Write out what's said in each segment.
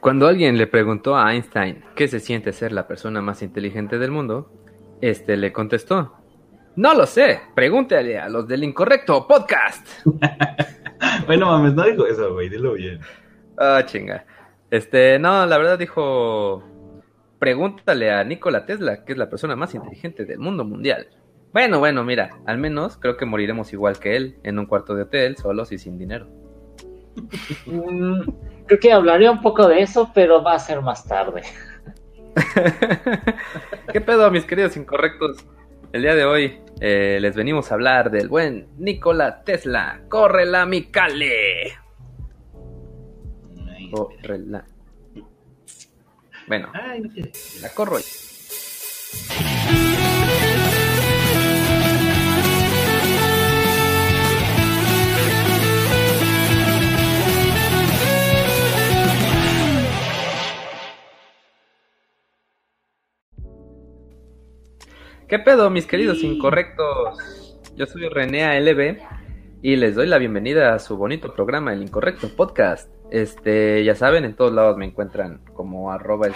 Cuando alguien le preguntó a Einstein qué se siente ser la persona más inteligente del mundo, este le contestó: No lo sé, pregúntale a los del incorrecto podcast. bueno, mames, no dijo eso, güey, dilo bien. Ah, chinga. Este, no, la verdad dijo: Pregúntale a Nikola Tesla, que es la persona más inteligente del mundo mundial. Bueno, bueno, mira, al menos creo que moriremos igual que él, en un cuarto de hotel, solos y sin dinero. Creo que hablaré un poco de eso, pero va a ser más tarde. ¿Qué pedo, mis queridos incorrectos? El día de hoy eh, les venimos a hablar del buen Nikola Tesla. ¡Córrela, mi cale! Córrela. Bueno, la corro. ¿Qué pedo, mis queridos incorrectos? Yo soy René LB y les doy la bienvenida a su bonito programa, El Incorrecto Podcast. Este, ya saben, en todos lados me encuentran como arroba el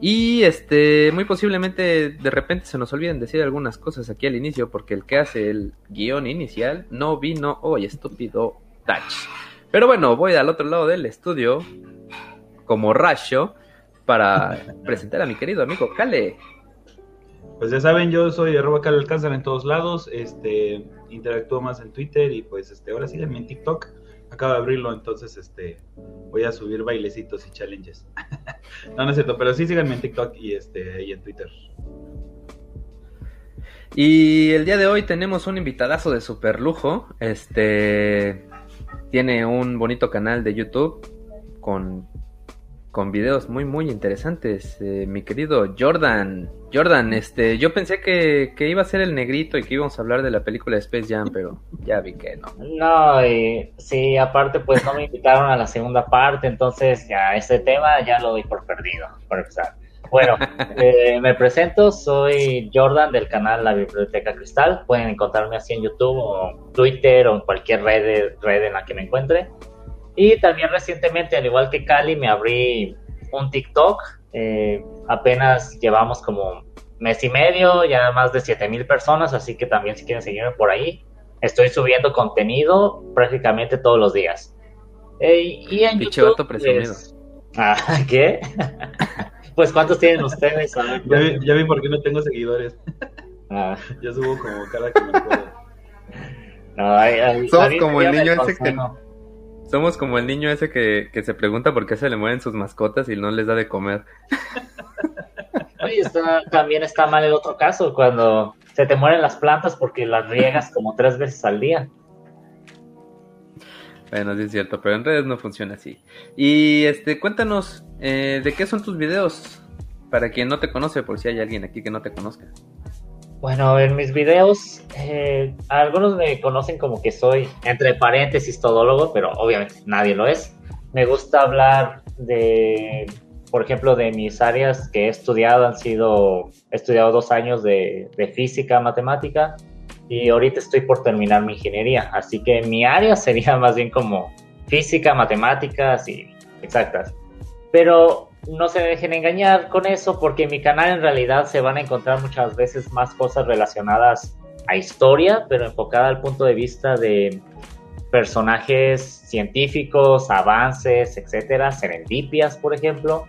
Y este, muy posiblemente de repente se nos olviden decir algunas cosas aquí al inicio, porque el que hace el guion inicial no vino hoy, estúpido Touch. Pero bueno, voy al otro lado del estudio, como Rasho, para presentar a mi querido amigo Kale. Pues ya saben, yo soy arroba Alcázar en todos lados, este, interactúo más en Twitter y pues este, ahora síganme en TikTok, acabo de abrirlo, entonces este, voy a subir bailecitos y challenges. no, no es cierto, pero sí síganme en TikTok y este, y en Twitter. Y el día de hoy tenemos un invitadazo de super lujo, este, tiene un bonito canal de YouTube con con videos muy muy interesantes, eh, mi querido Jordan. Jordan, este, yo pensé que, iba a ser el negrito y que íbamos a hablar de la película de Space Jam, pero ya vi que no. No, y, sí, aparte pues no me invitaron a la segunda parte, entonces ya este tema ya lo doy por perdido, por empezar. Bueno, eh, me presento, soy Jordan del canal La Biblioteca Cristal. Pueden encontrarme así en YouTube o Twitter o en cualquier red, red en la que me encuentre. Y también recientemente, al igual que Cali, me abrí un TikTok. Eh, apenas llevamos como mes y medio, ya más de 7000 personas, así que también si quieren seguirme por ahí, estoy subiendo contenido prácticamente todos los días. Eh, y en YouTube, pues, ah, ¿Qué? pues ¿cuántos tienen ustedes? ya, vi, por qué no tengo seguidores. Ah. Ya subo como cada que me puedo. No, Sos como el niño ese que no somos como el niño ese que, se pregunta por qué se le mueren sus mascotas y no les da de comer. Oye, también está mal el otro caso, cuando se te mueren las plantas porque las riegas como tres veces al día. Bueno, sí es cierto, pero en redes no funciona así. Y este, cuéntanos, eh, ¿de qué son tus videos? Para quien no te conoce, por si hay alguien aquí que no te conozca. Bueno, en mis videos, eh, algunos me conocen como que soy, entre paréntesis, todólogo, pero obviamente nadie lo es. Me gusta hablar de, por ejemplo, de mis áreas que he estudiado. Han sido, he estudiado dos años de, de física, matemática, y ahorita estoy por terminar mi ingeniería. Así que mi área sería más bien como física, matemáticas y exactas. Pero no se dejen engañar con eso porque en mi canal en realidad se van a encontrar muchas veces más cosas relacionadas a historia, pero enfocada al punto de vista de personajes científicos, avances, etcétera, serendipias, por ejemplo.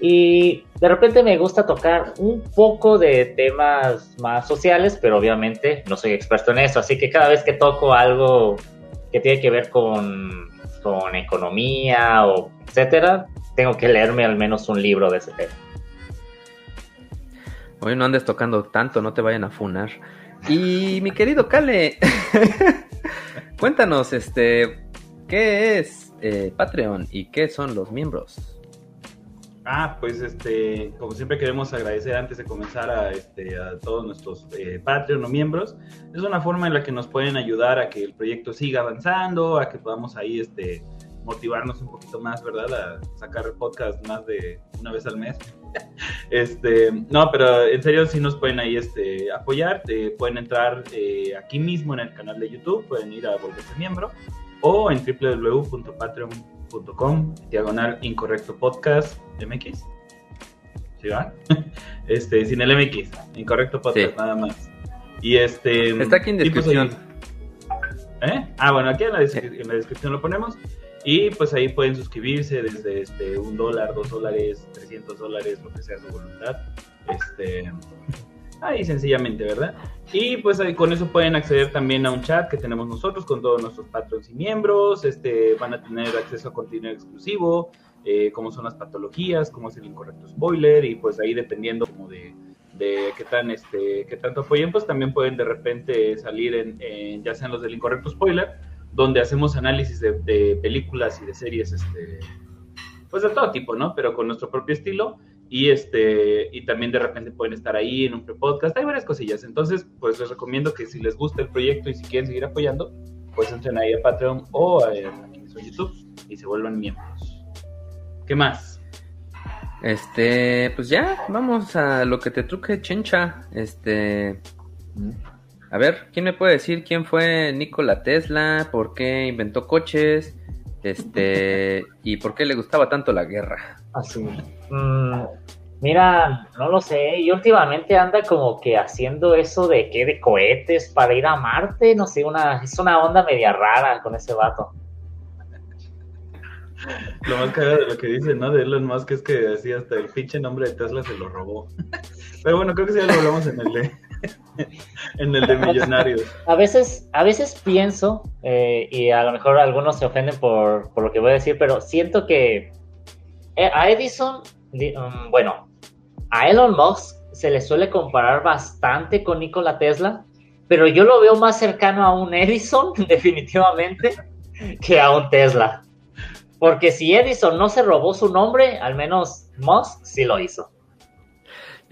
Y de repente me gusta tocar un poco de temas más sociales, pero obviamente no soy experto en eso, así que cada vez que toco algo que tiene que ver con, con economía o etcétera, tengo que leerme al menos un libro de ese tema. Hoy no andes tocando tanto, no te vayan a funar. Y mi querido Kale, cuéntanos, este, ¿qué es eh, Patreon y qué son los miembros? Ah, pues este, como siempre queremos agradecer antes de comenzar a, este, a todos nuestros eh, Patreon o miembros. Es una forma en la que nos pueden ayudar a que el proyecto siga avanzando, a que podamos ahí este, motivarnos un poquito más, ¿verdad? A sacar podcast más de una vez al mes. este, no, pero en serio sí nos pueden ahí este, apoyar, pueden entrar eh, aquí mismo en el canal de YouTube, pueden ir a volverse miembro o en www.patreon.com diagonal incorrecto podcast MX. ¿Sí va? Este, sin el MX, incorrecto podcast, nada más. Y este. Está aquí en pues, descripción. ¿Eh? Ah, bueno, aquí en la, en la, descripción lo ponemos. Y pues ahí pueden suscribirse desde este, un dólar, dos dólares, 300 dólares, lo que sea su voluntad. Este, ahí sencillamente, ¿verdad? Y pues ahí con eso pueden acceder también a un chat que tenemos nosotros con todos nuestros patrons y miembros. Este, van a tener acceso a contenido exclusivo, eh, cómo son las patologías, cómo es el incorrecto spoiler y pues ahí dependiendo como de de qué tan este qué tanto apoyen, pues también pueden de repente salir en, ya sean los del incorrecto spoiler, donde hacemos análisis de, películas y de series, este, pues de todo tipo, ¿no? Pero con nuestro propio estilo y este y también de repente pueden estar ahí en un pre-podcast, hay varias cosillas. Entonces, pues les recomiendo que si les gusta el proyecto y si quieren seguir apoyando, pues entren ahí a Patreon o a, a YouTube y se vuelvan miembros. ¿Qué más? Este, pues ya, vamos a lo que te truque, chencha. Este, a ver, ¿quién me puede decir quién fue Nikola Tesla? ¿Por qué inventó coches? Este, y por qué le gustaba tanto la guerra. Así. Mm, mira, no lo sé. Y últimamente anda como que haciendo eso de que de cohetes para ir a Marte. No sé, una, es una onda media rara con ese vato. Lo más cagado de lo que dice, ¿no? De Elon Musk es que así hasta el pinche nombre de Tesla se lo robó. Pero bueno, creo que sí ya lo hablamos en el en el de Millonarios. A veces, a veces pienso, eh, y a lo mejor algunos se ofenden por, por, lo que voy a decir, pero siento que eh, a Edison, um, bueno, a Elon Musk se le suele comparar bastante con Nikola Tesla, pero yo lo veo más cercano a un Edison, definitivamente, que a un Tesla. Porque si Edison no se robó su nombre, al menos Musk sí lo hizo.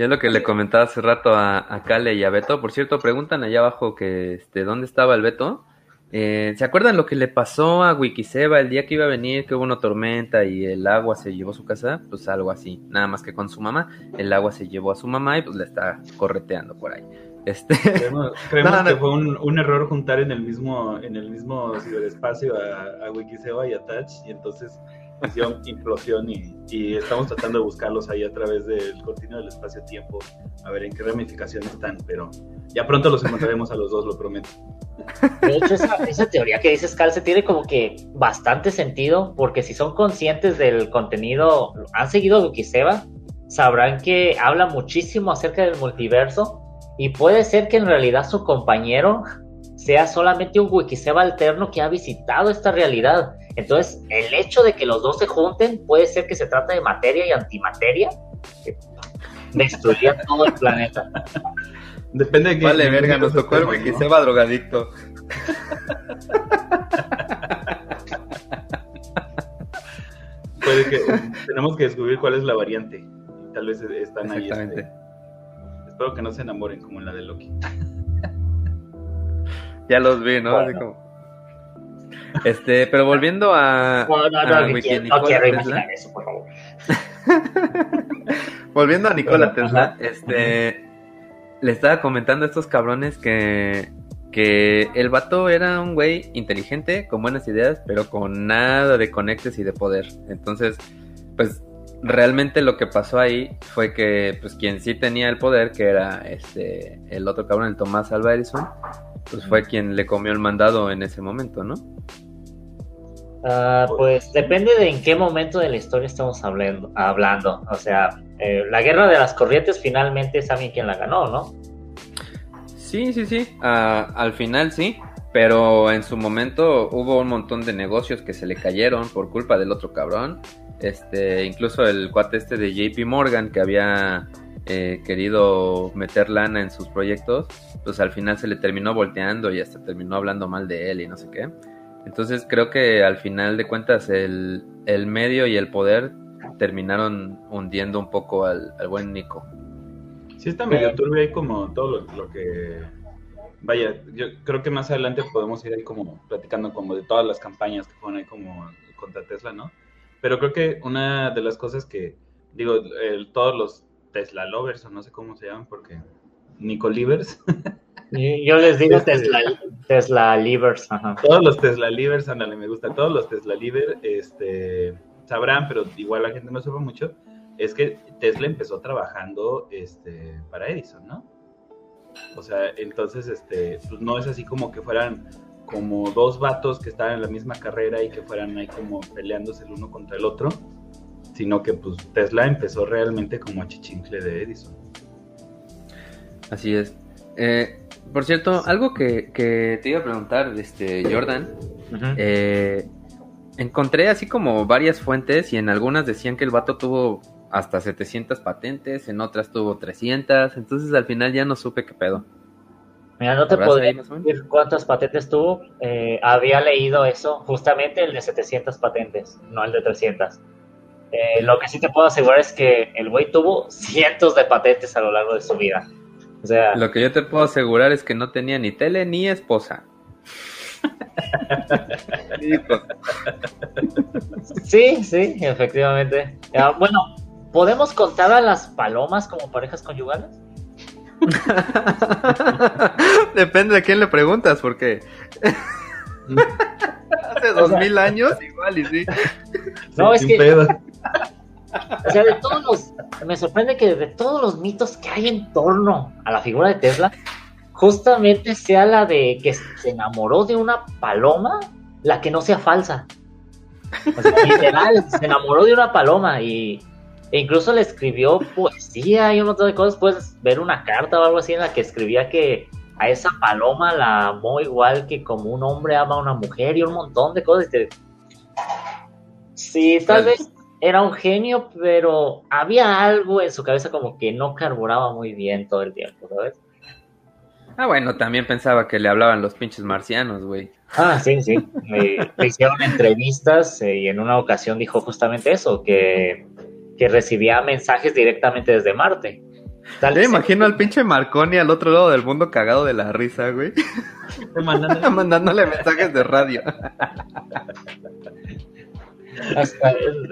Ya lo que le comentaba hace rato a, a Kale y a Beto. Por cierto, preguntan allá abajo que este, dónde estaba el Beto. Eh, ¿Se acuerdan lo que le pasó a Wikiseba el día que iba a venir, que hubo una tormenta y el agua se llevó a su casa? Pues algo así, nada más que con su mamá. El agua se llevó a su mamá y pues le está correteando por ahí. Este... Creemos, que fue un, error juntar en el mismo, en el mismo ciberespacio a, a Wikiseba y a Touch, y entonces implosión y, estamos tratando de buscarlos ahí a través del continuo del espacio-tiempo, a ver en qué ramificaciones están, pero ya pronto los encontraremos a los dos, lo prometo. De hecho, esa, teoría que dices, Calce, tiene como que bastante sentido, porque si son conscientes del contenido, han seguido Wikiseba, sabrán que habla muchísimo acerca del multiverso y puede ser que en realidad su compañero sea solamente un Wikiseba alterno que ha visitado esta realidad. Entonces, el hecho de que los dos se junten puede ser que se trata de materia y antimateria que destruiría todo el planeta. Depende de que. Vale, verga, nos tocó el Wikiseba drogadicto. Puede que tenemos que descubrir cuál es la variante. Tal vez están ahí. Este, espero que no se enamoren como en la de Loki. Ya los vi, ¿no? Así como... Este, pero volviendo a. No, no, quiero eso, por favor. volviendo a Nikola Tesla, este. Le estaba comentando a estos cabrones que. Que el vato era un güey inteligente, con buenas ideas, pero con nada de conectes y de poder. Entonces, pues realmente lo que pasó ahí fue que pues quien sí tenía el poder, que era este el otro cabrón, el Tomás Alva Edison, pues fue quien le comió el mandado en ese momento, ¿no? Ah, pues depende de en qué momento de la historia estamos hablando. hablando. O sea, eh, la guerra de las corrientes finalmente es alguien quien la ganó, ¿no? Sí, sí, sí. Ah, al final sí. Pero en su momento hubo un montón de negocios que se le cayeron por culpa del otro cabrón. Este, incluso el cuate este de JP Morgan que había eh, querido meter lana en sus proyectos, pues al final se le terminó volteando y hasta terminó hablando mal de él y no sé qué. Entonces creo que al final de cuentas el, medio y el poder terminaron hundiendo un poco al, buen Nico. Sí está medio turbio ahí como todo lo, que... Vaya, yo creo que más adelante podemos ir ahí como platicando como de todas las campañas que fueron ahí como contra Tesla, ¿no? Pero creo que una de las cosas que, digo, todos los Tesla lovers, o no sé cómo se llaman, porque Nicolivers, Yo les digo este, Tesla, Tesla Livers. Todos los Tesla Livers, ándale, me gusta. Todos los Tesla Livers este, sabrán, pero igual la gente no sabe mucho, es que Tesla empezó trabajando este, para Edison, ¿no? O sea, entonces, este, pues no es así como que fueran como dos vatos que estaban en la misma carrera y que fueran ahí como peleándose el uno contra el otro, sino que pues Tesla empezó realmente como a chichincle de Edison. Así es. Eh, por cierto, algo que, te iba a preguntar, este, Jordan. Eh, encontré así como varias fuentes y en algunas decían que el vato tuvo hasta 700 patentes, en otras tuvo 300, entonces al final ya no supe qué pedo. Mira, no te podría decir cuántas patentes tuvo. Eh, había leído eso, justamente el de 700 patentes, no el de 300. Lo que sí te puedo asegurar es que el güey tuvo cientos de patentes a lo largo de su vida. Lo que yo te puedo asegurar es que no tenía ni tele ni esposa. sí, sí, efectivamente. bueno, ¿podemos contar a las palomas como parejas conyugales? Depende de quién le preguntas, porque hace dos mil años igual y sí. No, es que o sea, de todos los. Me sorprende que de todos los mitos que hay en torno a la figura de Tesla, justamente sea la de que se enamoró de una paloma, la que no sea falsa. O sea, literal, se enamoró de una paloma y e incluso le escribió poesía y un montón de cosas. Puedes ver una carta o algo así en la que escribía que a esa paloma la amó igual que como un hombre ama a una mujer y un montón de cosas. Sí, tal vez era un genio, pero había algo en su cabeza como que no carburaba muy bien todo el tiempo, ¿sabes? Ah, bueno, también pensaba que le hablaban los pinches marcianos, güey. Ah, sí, sí. Le, hicieron entrevistas eh, y en una ocasión dijo justamente eso, que, recibía mensajes directamente desde Marte. Tal me imagino al pinche Marconi al otro lado del mundo cagado de la risa, güey. Mandándole mensajes de radio.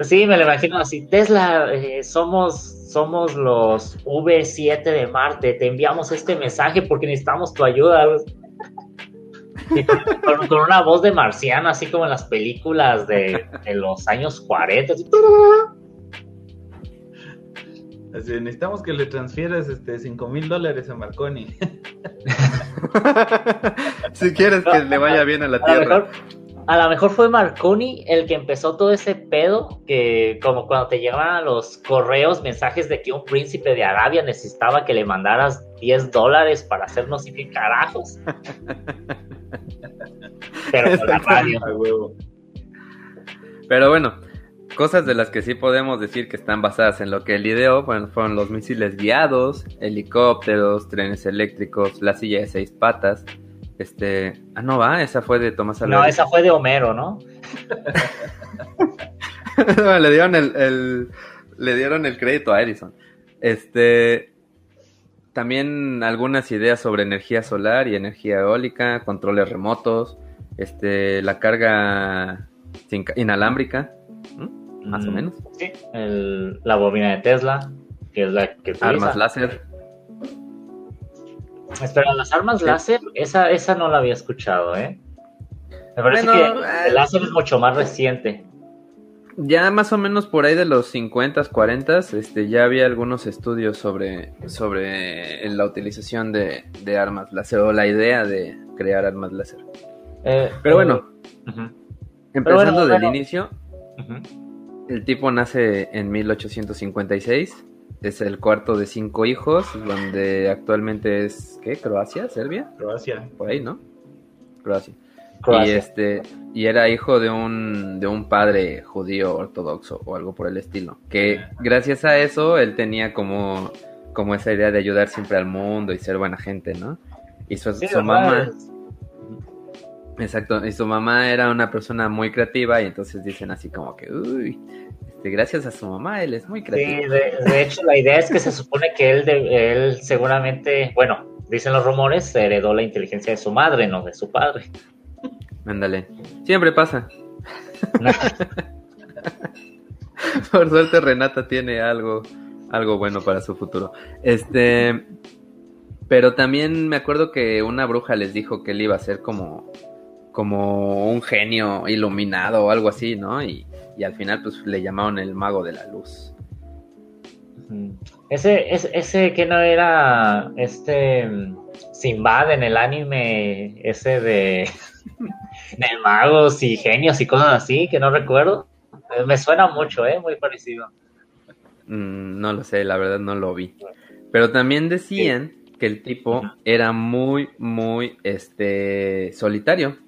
sí, me lo imagino así. Tesla, eh, somos, somos los V7 de Marte. Te enviamos este mensaje porque necesitamos tu ayuda. con, una voz de marciano, así como en las películas de, los años 40. necesitamos que le transfieras este 5 mil dólares a Marconi. si quieres que le vaya bien a la Tierra a lo mejor fue Marconi el que empezó todo ese pedo, que como cuando te llegaban los correos, mensajes de que un príncipe de Arabia necesitaba que le mandaras 10 dólares para hacernos y carajos. Pero con la radio. Pero bueno, cosas de las que sí podemos decir que están basadas en lo que él ideó, bueno, fueron los misiles guiados, helicópteros, trenes eléctricos, la silla de seis patas, este, ah, no va, esa fue de Tomás Alva. No, esa fue de Homero, ¿no? le dieron el, le dieron el crédito a Edison. Este, también algunas ideas sobre energía solar y energía eólica, controles remotos, este, la carga inalámbrica, más o mm, menos. Sí, la bobina de Tesla, que es la que armas láser. Espera, las armas láser, esa, esa no la había escuchado, ¿eh? Me parece que el láser es mucho más reciente. Ya más o menos por ahí de los 50, 40, este, ya había algunos estudios sobre, sobre la utilización de, armas láser o la idea de crear armas láser. Eh, Pero bueno, eh, empezando del inicio, el tipo nace en 1856 es el cuarto de cinco hijos, donde actualmente es, ¿qué? ¿Croacia? ¿Serbia? Croacia. Por ahí, ¿no? Croacia. Y este y era hijo de un de un padre judío ortodoxo o algo por el estilo, que gracias a eso él tenía como como esa idea de ayudar siempre al mundo y ser buena gente, ¿no? Y su, su mamá Exacto, y su mamá era una persona muy creativa y entonces dicen así como que, uy, este, gracias a su mamá, él es muy creativo. Sí, de, hecho la idea es que se supone que él, él seguramente, bueno, dicen los rumores, heredó la inteligencia de su madre, no de su padre. Ándale, siempre pasa. Por suerte Renata tiene algo, algo bueno para su futuro. Este, Pero también me acuerdo que una bruja les dijo que él iba a ser como, como un genio iluminado o algo así, ¿no? Y, y al final pues le llamaron el mago de la luz. Ese, ese, ese que no era este Simbad en el anime, ese de, de magos y genios y cosas así, que no recuerdo. Me suena mucho, ¿eh? Muy parecido. Mm, no lo sé, la verdad no lo vi. Pero también decían que el tipo era muy, muy, este, solitario.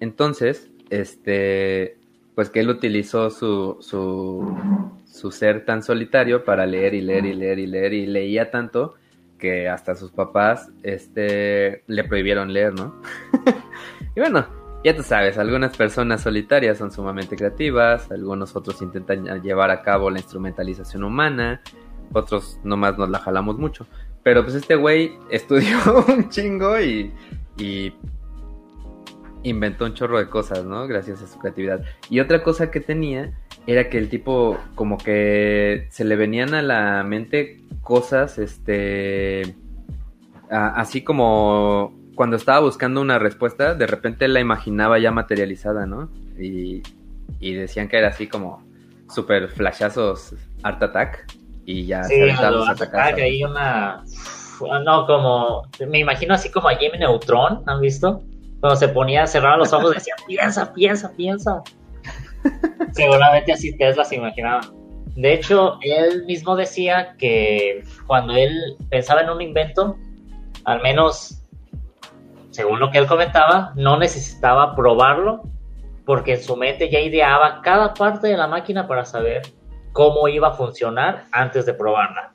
Entonces, este, pues que él utilizó su, su, su ser tan solitario para leer y leer y leer y leer y leía tanto que hasta sus papás este, le prohibieron leer, ¿no? y bueno, ya tú sabes, algunas personas solitarias son sumamente creativas, algunos otros intentan llevar a cabo la instrumentalización humana, otros nomás nos la jalamos mucho. Pero pues este güey estudió un chingo y, y inventó un chorro de cosas, ¿no? Gracias a su creatividad. Y otra cosa que tenía era que el tipo como que se le venían a la mente cosas, este, así como cuando estaba buscando una respuesta, de repente la imaginaba ya materializada, ¿no? Y, y decían que era así como super flashazos Art Attack y ya sí, se los atacar. Hay una, no, como, me imagino así como a Jimmy Neutron, ¿han visto? Cuando se ponía, cerraba los ojos, decía, piensa, piensa, piensa. Seguramente así Tesla se imaginaba. De hecho, él mismo decía que cuando él pensaba en un invento, al menos según lo que él comentaba, no necesitaba probarlo porque en su mente ya ideaba cada parte de la máquina para saber cómo iba a funcionar antes de probarla.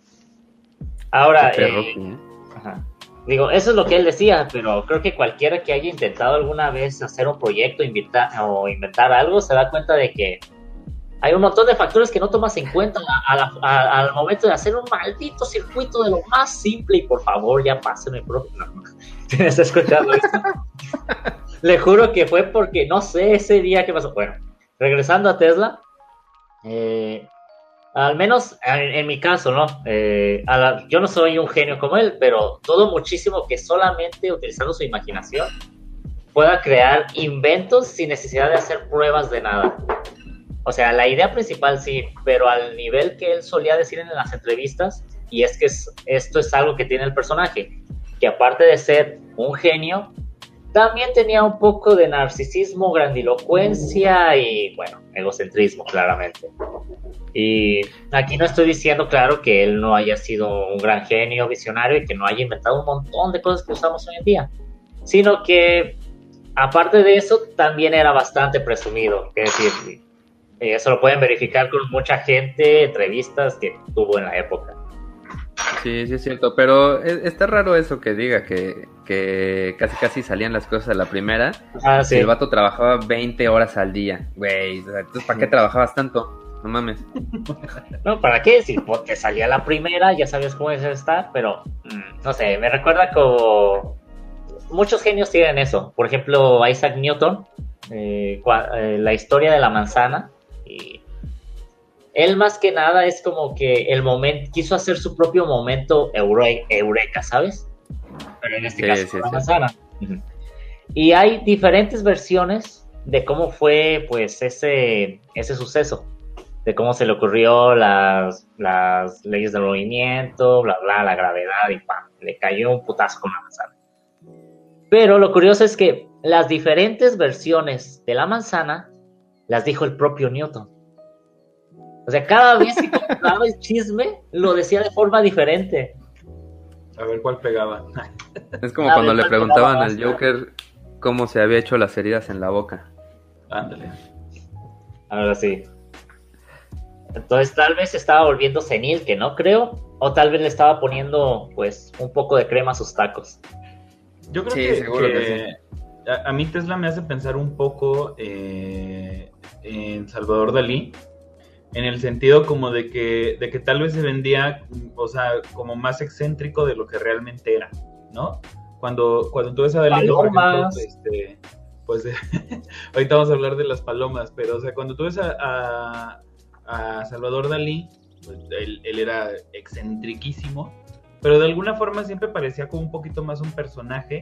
Ahora, eh, ajá. Digo, eso es lo que él decía, pero creo que cualquiera que haya intentado alguna vez hacer un proyecto inventar, o inventar algo se da cuenta de que hay un montón de factores que no tomas en cuenta al momento de hacer un maldito circuito de lo más simple. Y por favor, ya pásenme, profe. No, está escuchando esto? Le juro que fue porque no sé ese día qué pasó. Bueno, regresando a Tesla, eh, al menos en, mi caso, ¿no? Eh, yo no soy un genio como él, pero todo muchísimo que solamente utilizando su imaginación pueda crear inventos sin necesidad de hacer pruebas de nada. O sea, la idea principal sí, pero al nivel que él solía decir en las entrevistas, y es que esto es algo que tiene el personaje, que aparte de ser un genio, también tenía un poco de narcisismo, grandilocuencia y, bueno, egocentrismo, claramente. Y aquí no estoy diciendo, claro, que él no haya sido un gran genio, visionario y que no haya inventado un montón de cosas que usamos hoy en día, sino que, aparte de eso, también era bastante presumido. Es decir, eso lo pueden verificar con mucha gente, entrevistas que tuvo en la época. Sí, sí es cierto, pero e, está raro eso que diga que, que casi casi salían las cosas a la primera. Ah, sí. El vato trabajaba 20 horas al día, güey. Entonces, ¿para qué trabajabas tanto? No mames. No, ¿para qué? Si te salía la primera, ya sabías cómo es estar, pero mm, no sé, me recuerda como muchos genios tienen eso. Por ejemplo, Isaac Newton, eh, eh, la historia de la manzana. Y él más que nada es como que el momento, quiso hacer su propio momento eureka, ¿sabes? Pero en este caso la manzana. Y hay diferentes versiones de cómo fue pues ese, ese suceso, de cómo se le ocurrió las, las leyes del movimiento, bla, bla, la gravedad y pam, le cayó un putazo con la manzana. Pero lo curioso es que las diferentes versiones de la manzana las dijo el propio Newton. O sea, cada vez que contaba el chisme, lo decía de forma diferente. A ver cuál pegaba. Es como cuando le preguntaban al Joker cómo se había hecho las heridas en la boca. Ándale. Ahora sí. Entonces tal vez estaba volviendo senil, que no creo, o tal vez le estaba poniendo pues un poco de crema a sus tacos. Yo creo que, seguro que, A, mí Tesla me hace pensar un poco eh, en Salvador Dalí, en el sentido como de que, de que tal vez se vendía, o sea, como más excéntrico de lo que realmente era, ¿no? Cuando, cuando tú ves a Dalí, por ejemplo, este, pues ahorita vamos a hablar de las palomas, pero o sea, cuando tú ves a, a, Salvador Dalí, pues, él, él, era excentriquísimo, pero de alguna forma siempre parecía como un poquito más un personaje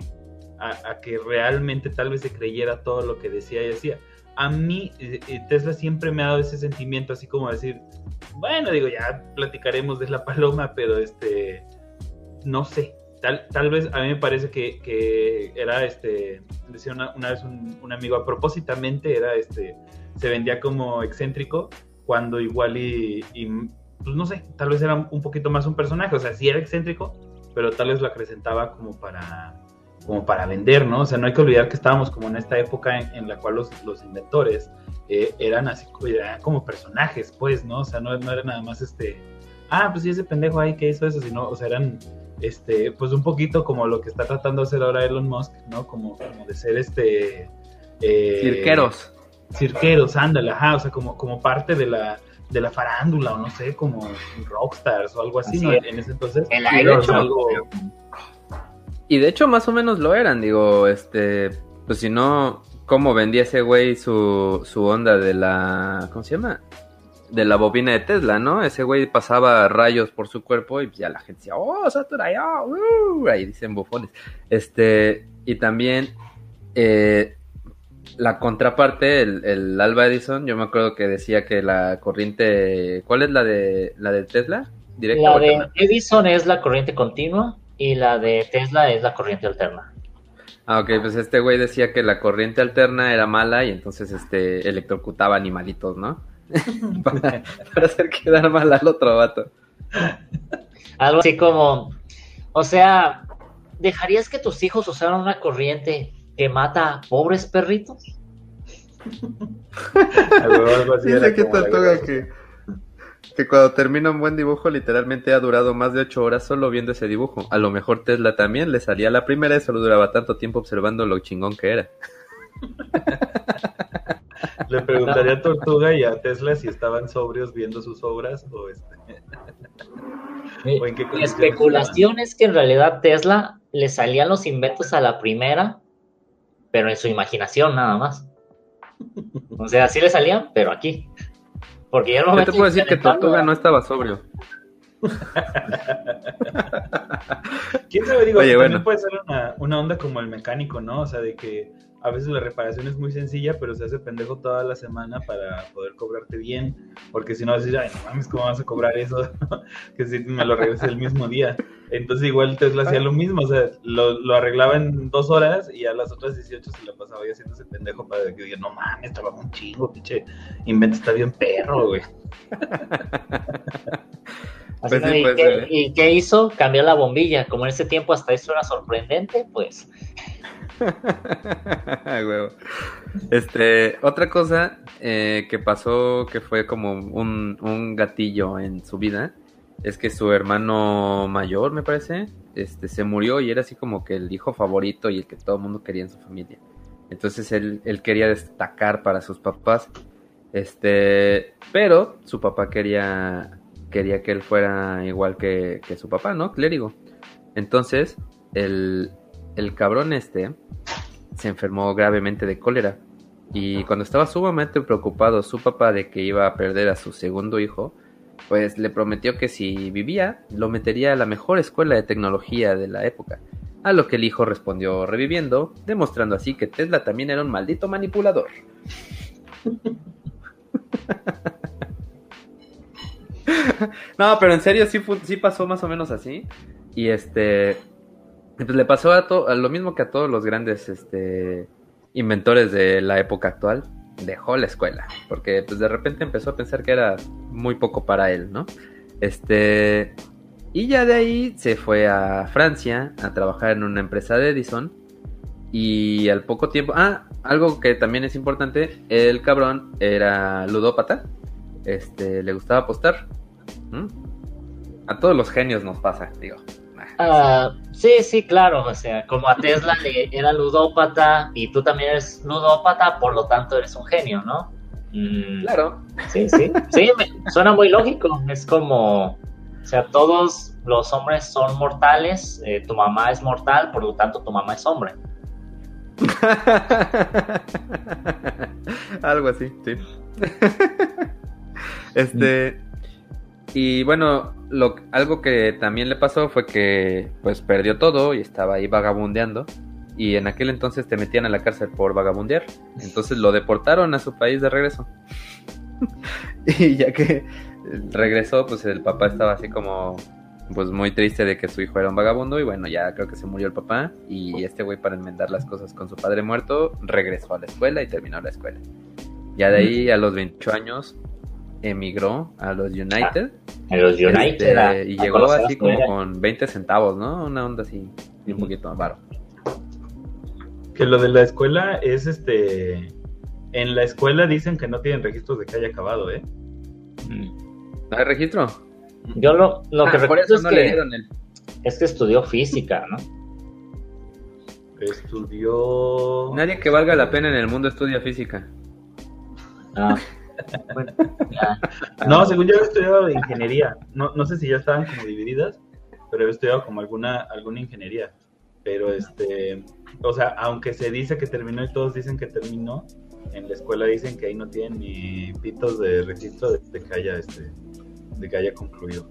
a, que realmente tal vez se creyera todo lo que decía y hacía. A mí eh, eh, Tesla siempre me ha dado ese sentimiento así como decir, bueno, digo, ya platicaremos de la paloma, pero este, no sé, tal, tal vez a mí me parece que, era, este, decía una, vez un, amigo, a propósitamente era, este, se vendía como excéntrico, cuando igual y, y, pues no sé, tal vez era un poquito más un personaje, o sea, sí era excéntrico, pero tal vez lo acrecentaba como para como para vender, ¿no? O sea, no hay que olvidar que estábamos como en esta época en, la cual los, los inventores eh, eran así, eran como personajes, pues, ¿no? O sea, no, no era nada más este, ah, pues sí, ese pendejo ahí que hizo eso, sino, o sea, eran, este, pues un poquito como lo que está tratando de hacer ahora Elon Musk, ¿no? Como, como de ser este... Eh, cirqueros. Cirqueros, ándale, ajá, o sea, como, como parte de la, de la farándula, o no sé, como rockstars o algo así, ¿no? En ese entonces. El aire, algo, y de hecho más o menos lo eran, digo, este, pues si no, ¿cómo vendía ese güey su, su onda de la, ¿cómo se llama? De la bobina de Tesla, ¿no? Ese güey pasaba rayos por su cuerpo y ya la gente decía, oh, Satura, uh", ahí dicen bufones. Este, y también eh, la contraparte, el, el, Alba Edison, yo me acuerdo que decía que la corriente, ¿cuál es la de la de Tesla? la de Edison es la corriente continua y la de Tesla es la corriente alterna. Ah, ok, pues este güey decía que la corriente alterna era mala y entonces este electrocutaba animalitos, ¿no? para, hacer quedar mal al otro vato. Algo así como, o sea, ¿dejarías que tus hijos usaran una corriente que mata a pobres perritos? algo así Dice que que que cuando termina un buen dibujo literalmente ha durado más de ocho horas solo viendo ese dibujo. A lo mejor Tesla también le salía la primera y solo duraba tanto tiempo observando lo chingón que era. Le preguntaría a Tortuga y a Tesla si estaban sobrios viendo sus obras o este. en qué Mi especulación es que en realidad Tesla le salían los inventos a la primera, pero en su imaginación nada más. O sea, sí le salían, pero aquí. Porque ya no te puedo decir que Tortuga no estaba sobrio. ¿Quién sabe? Digo, también puede ser una, una, onda como el mecánico, ¿no? O sea, de que a veces la reparación es muy sencilla, pero se hace pendejo toda la semana para poder cobrarte bien. Porque si no, vas a decir, ay, no mames, ¿cómo vas a cobrar eso? que si me lo regrese el mismo día. Entonces, igual Tesla hacía lo mismo, o sea, lo, lo, arreglaba en dos horas y a las otras 18 se la pasaba ya haciendo ese pendejo para que diga, no mames, trabaja un chingo, pinche invento está bien perro, güey. Pues ¿eh? ¿y, qué, hizo? Cambió la bombilla. Como en ese tiempo hasta eso era sorprendente, pues. este, otra cosa eh, que pasó que fue como un, un, gatillo en su vida es que su hermano mayor, me parece, este, se murió y era así como que el hijo favorito y el que todo el mundo quería en su familia. Entonces él, él quería destacar para sus papás. Este, pero su papá quería quería que él fuera igual que, su papá, ¿no? Clérigo. Entonces, el, el cabrón este se enfermó gravemente de cólera. Y cuando estaba sumamente preocupado su papá de que iba a perder a su segundo hijo, pues le prometió que si vivía, lo metería a la mejor escuela de tecnología de la época. A lo que el hijo respondió reviviendo, demostrando así que Tesla también era un maldito manipulador. no, pero en serio sí, sí pasó más o menos así. Y este, pues le pasó a, a lo mismo que a todos los grandes este, inventores de la época actual. Dejó la escuela, porque pues de repente empezó a pensar que era muy poco para él, ¿no? Este, y ya de ahí se fue a Francia a trabajar en una empresa de Edison. Y al poco tiempo, ah, algo que también es importante, el cabrón era ludópata, este, le gustaba apostar. A todos los genios nos pasa, digo. Ah, sí, sí, claro. O sea, como a Tesla le era ludópata y tú también eres ludópata, por lo tanto eres un genio, ¿no? Mm, claro. Sí, sí. Sí, suena muy lógico. Es como, o sea, todos los hombres son mortales. Eh, tu mamá es mortal, por lo tanto tu mamá es hombre. Algo así, sí. este. Y bueno, lo, algo que también le pasó fue que pues perdió todo y estaba ahí vagabundeando. Y en aquel entonces te metían a la cárcel por vagabundear. Entonces lo deportaron a su país de regreso. y ya que regresó, pues el papá estaba así como pues muy triste de que su hijo era un vagabundo y bueno, ya creo que se murió el papá y este güey para enmendar las cosas con su padre muerto regresó a la escuela y terminó la escuela. Ya de ahí a los 28 años emigró a los United. A los United. este, a- y a llegó así la como escuela. con 20 centavos, ¿no? Una onda así, y un poquito más baro. Que lo de la escuela es este. En la escuela dicen que no tienen registros de que haya acabado, ¿eh? ¿No hay registro? Yo lo, lo que Ah, recuerdo eso es, no que, le dieron el... es que estudió física, ¿no? Estudió. Nadie que valga la pena en el mundo estudia física. Ah, bueno. No, según yo había estudiado ingeniería. No, no sé si ya estaban como divididas, pero había estudiado como alguna, alguna ingeniería. Pero este, o sea, aunque se dice que terminó y todos dicen que terminó, en la escuela dicen que ahí no tienen ni pitos de registro de, de que haya este, de que haya concluido.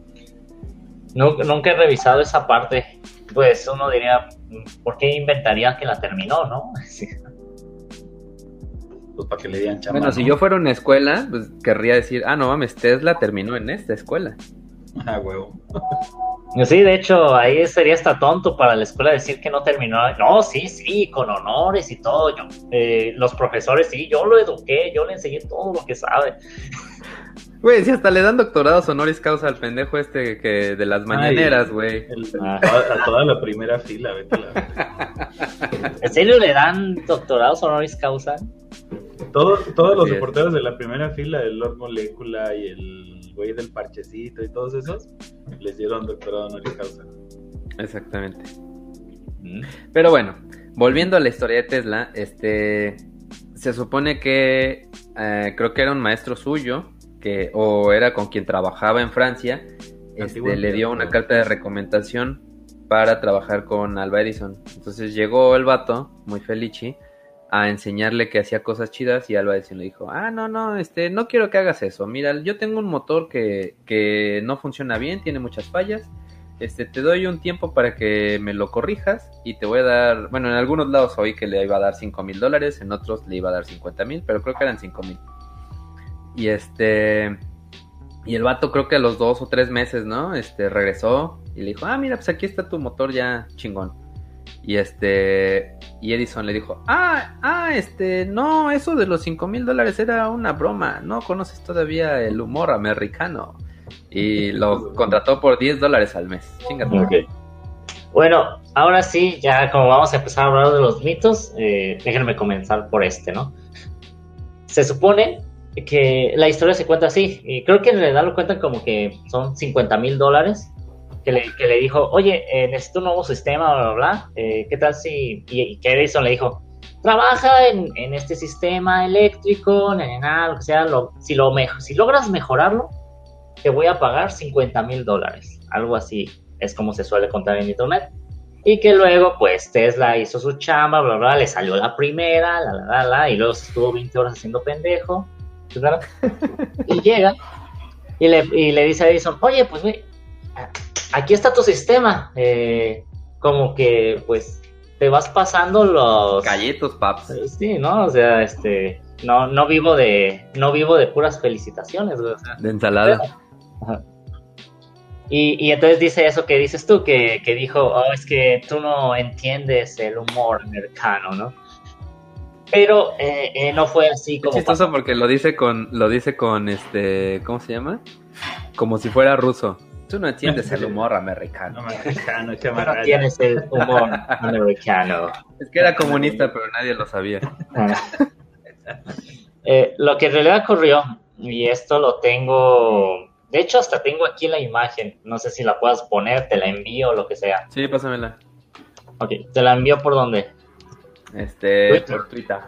Nunca, nunca he revisado esa parte. Pues uno diría, ¿por qué inventaría que la terminó, no? Sí. Pues para que le dieran chamba. Bueno, si ¿no? yo fuera una escuela, pues querría decir, ah, no mames, Tesla terminó en esta escuela. Ah, huevo. Sí, de hecho, ahí sería hasta tonto para la escuela decir que no terminó. No, sí, sí, con honores y todo. Yo, eh, los profesores, sí, yo lo eduqué, yo le enseñé todo lo que sabe. Güey, si hasta le dan doctorados honoris causa al pendejo este que de las mañaneras, güey. A, a toda la primera fila, vete a la- ¿En serio le dan doctorados honoris causa? Todo- todos los reporteros de la primera fila, el Lord Molecula y el güey del parchecito y todos esos, les dieron doctorado honoris causa. Exactamente. Pero bueno, volviendo a la historia de Tesla, este se supone que eh, creo que era un maestro suyo, que, o era con quien trabajaba en Francia, este, le dio una carta de recomendación para trabajar con Alba Edison. Entonces llegó el vato, muy felici, a enseñarle que hacía cosas chidas y Alba Edison le dijo, ah, no, no, este, no quiero que hagas eso. Mira, yo tengo un motor que, que no funciona bien, tiene muchas fallas. Este, te doy un tiempo para que me lo corrijas y te voy a dar, bueno, en algunos lados oí que le iba a dar 5 mil dólares, en otros le iba a dar 50 mil, pero creo que eran 5 mil. Y este, y el vato creo que a los dos o tres meses, ¿no? Este, regresó y le dijo, ah, mira, pues aquí está tu motor ya chingón. Y este, y Edison le dijo, ah, ah, este, no, eso de los 5 mil dólares era una broma, no conoces todavía el humor americano. Y lo contrató por 10 dólares al mes. Chingate. Ok. Bueno, ahora sí, ya como vamos a empezar a hablar de los mitos, eh, déjenme comenzar por este, ¿no? Se supone que la historia se cuenta así, y creo que en realidad lo cuentan como que son 50 mil dólares, que le, que le dijo, oye, eh, necesito un nuevo sistema, bla, bla, bla, eh, ¿qué tal si...? Y, y que Edison le dijo, trabaja en, en este sistema eléctrico, na, na, na, lo que sea, lo- si, lo si logras mejorarlo, te voy a pagar 50 mil dólares, algo así es como se suele contar en internet. Y que luego, pues, Tesla hizo su chamba, bla, bla, le salió la primera, la, la, la, la, y luego se estuvo 20 horas haciendo pendejo, ¿verdad? Y llega y le, y le dice a Edison, oye, pues, aquí está tu sistema, eh, como que, pues, te vas pasando los... Galletos, paps. Sí, ¿no? O sea, este, no, no vivo de, no vivo de puras felicitaciones, güey, o sea, De ensalada. Ajá. Y, y entonces dice eso que dices tú, que, que dijo, oh, es que tú no entiendes el humor americano, ¿no? Pero eh, eh, no fue así Es como... chistoso porque lo dice con, lo dice con este, ¿cómo se llama? Como si fuera ruso. Tú no entiendes el humor No, americano. No tienes el humor americano. Es que era comunista, pero nadie lo sabía. Eh, lo que en realidad ocurrió, y esto lo tengo... De hecho, hasta tengo aquí la imagen. No sé si la puedas poner, te la envío o lo que sea. Sí, pásamela. Ok, te la envío por dónde? Este, Twitter. por Twitter.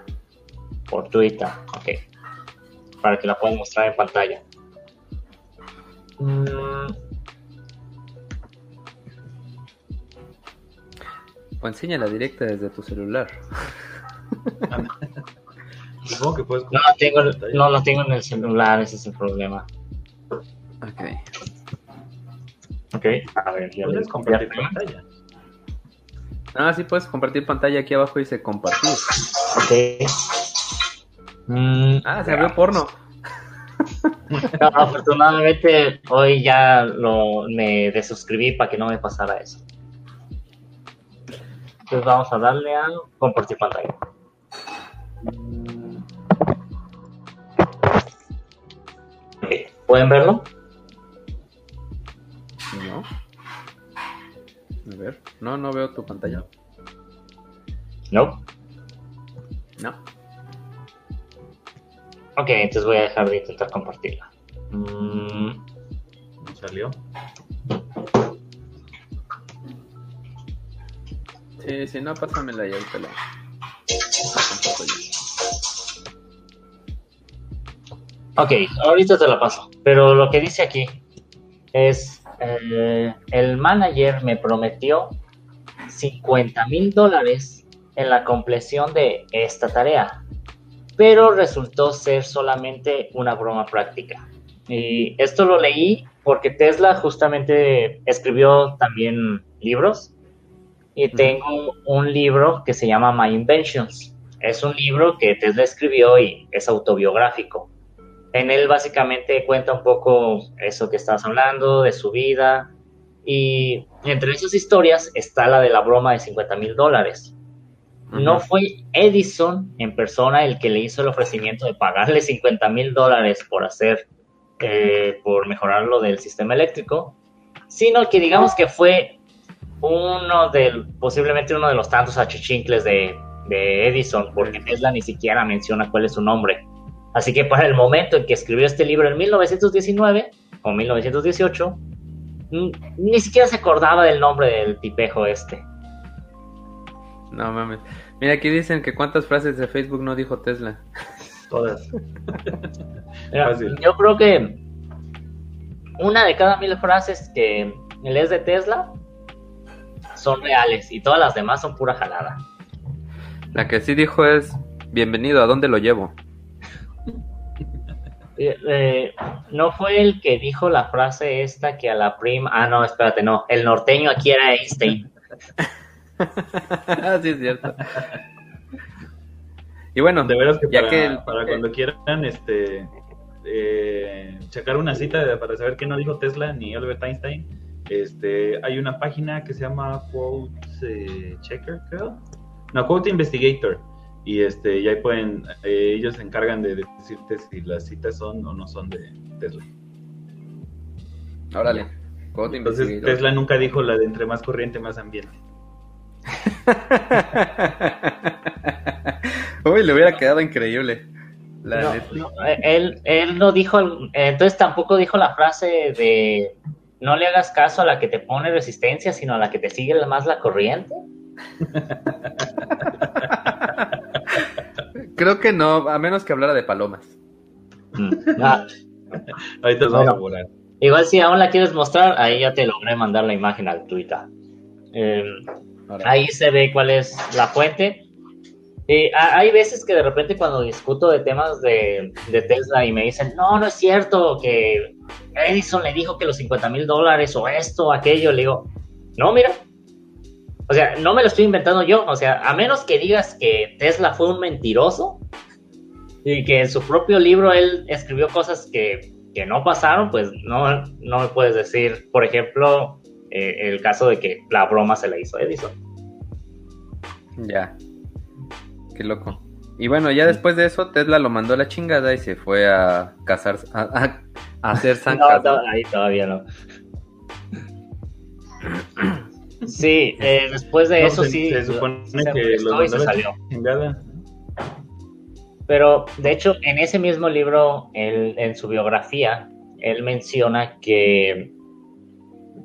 Por Twitter, ok. Para que la puedas mostrar en pantalla. Mm, O enséñala directa desde tu celular. Supongo que puedes no, la tengo, no la tengo en el celular, ese es el problema. Ok. Ok, a ver, ya Puedes compartir pantalla. Ah, sí, puedes compartir pantalla. Aquí abajo dice compartir. Ok. Mm, Ah, se abrió porno. no, afortunadamente hoy ya lo, me desuscribí para que no me pasara eso. Entonces vamos a darle a compartir pantalla. ¿Pueden verlo? No. A ver. No, no veo tu pantalla. No. No. Ok, entonces voy a dejar de intentar compartirla. Mm, No salió. Sí, sí, no, pásamela y ahorita la. la. Ok, ahorita te la paso. Pero lo que dice aquí es, eh, el manager me prometió 50 mil dólares en la compleción de esta tarea, pero resultó ser solamente una broma práctica. Y esto lo leí porque Tesla justamente escribió también libros y tengo un libro que se llama My Inventions. Es un libro que Tesla escribió y es autobiográfico. En él básicamente cuenta un poco eso que estás hablando, de su vida. Y entre esas historias está la de la broma de 50 mil dólares. No fue Edison en persona el que le hizo el ofrecimiento de pagarle 50 mil dólares por hacer, eh, por mejorar lo del sistema eléctrico, sino que digamos que fue uno del, posiblemente uno de los tantos achichincles de, de Edison, porque Tesla ni siquiera menciona cuál es su nombre. Así que para el momento en que escribió este libro en 1919 o 1918, mm, ni siquiera se acordaba del nombre del tipejo este. No mames. Mira, aquí dicen que cuántas frases de Facebook no dijo Tesla. Todas. Mira, yo creo que una de cada mil frases que lees de Tesla son reales y todas las demás son pura jalada. La que sí dijo es: Bienvenido, ¿a dónde lo llevo? Eh, eh, no fue el que dijo la frase esta que a la prima. Ah, no, espérate, no. El norteño aquí era Einstein. sí, es cierto. Y bueno, De veras que ya para, que el- para cuando quieran este eh, checar una cita para saber qué no dijo Tesla ni Albert Einstein, este hay una página que se llama Quote eh, Checker, creo. No, Quote Investigator. Y este, y ahí pueden, eh, ellos se encargan de decirte si las citas son o no son de Tesla. órale. Code Entonces Investigator. Tesla nunca dijo la de entre más corriente, más ambiente. Uy, le hubiera quedado increíble. La No, neta. no, él, él no dijo, entonces tampoco dijo la frase de no le hagas caso a la que te pone resistencia, sino a la que te sigue más la corriente. Creo que no, a menos que hablara de palomas. Ah, Ahorita Bueno. vamos a volar. igual si aún la quieres mostrar, ahí ya te logré mandar la imagen al Twitter. Eh, ahí se ve cuál es la fuente. Y ha- hay veces que de repente cuando discuto de temas de, de Tesla y me dicen, no, no es cierto que Edison le dijo que los 50 mil dólares o esto, aquello, le digo, no, mira. O sea, no me lo estoy inventando yo. O sea, a menos que digas que Tesla fue un mentiroso y que en su propio libro él escribió cosas que, que no pasaron, pues no, no me puedes decir, por ejemplo, eh, el caso de que la broma se la hizo Edison. Ya. Qué loco. Y bueno, ya después de eso, Tesla lo mandó a la chingada y se fue a casar, a, a- a hacer zancas. no, ahí todavía no. Sí, eh, después de No, eso se- sí. se supone se que lo y se mandó a la salió. chingada. Pero de hecho, en ese mismo libro, él, en su biografía, él menciona que.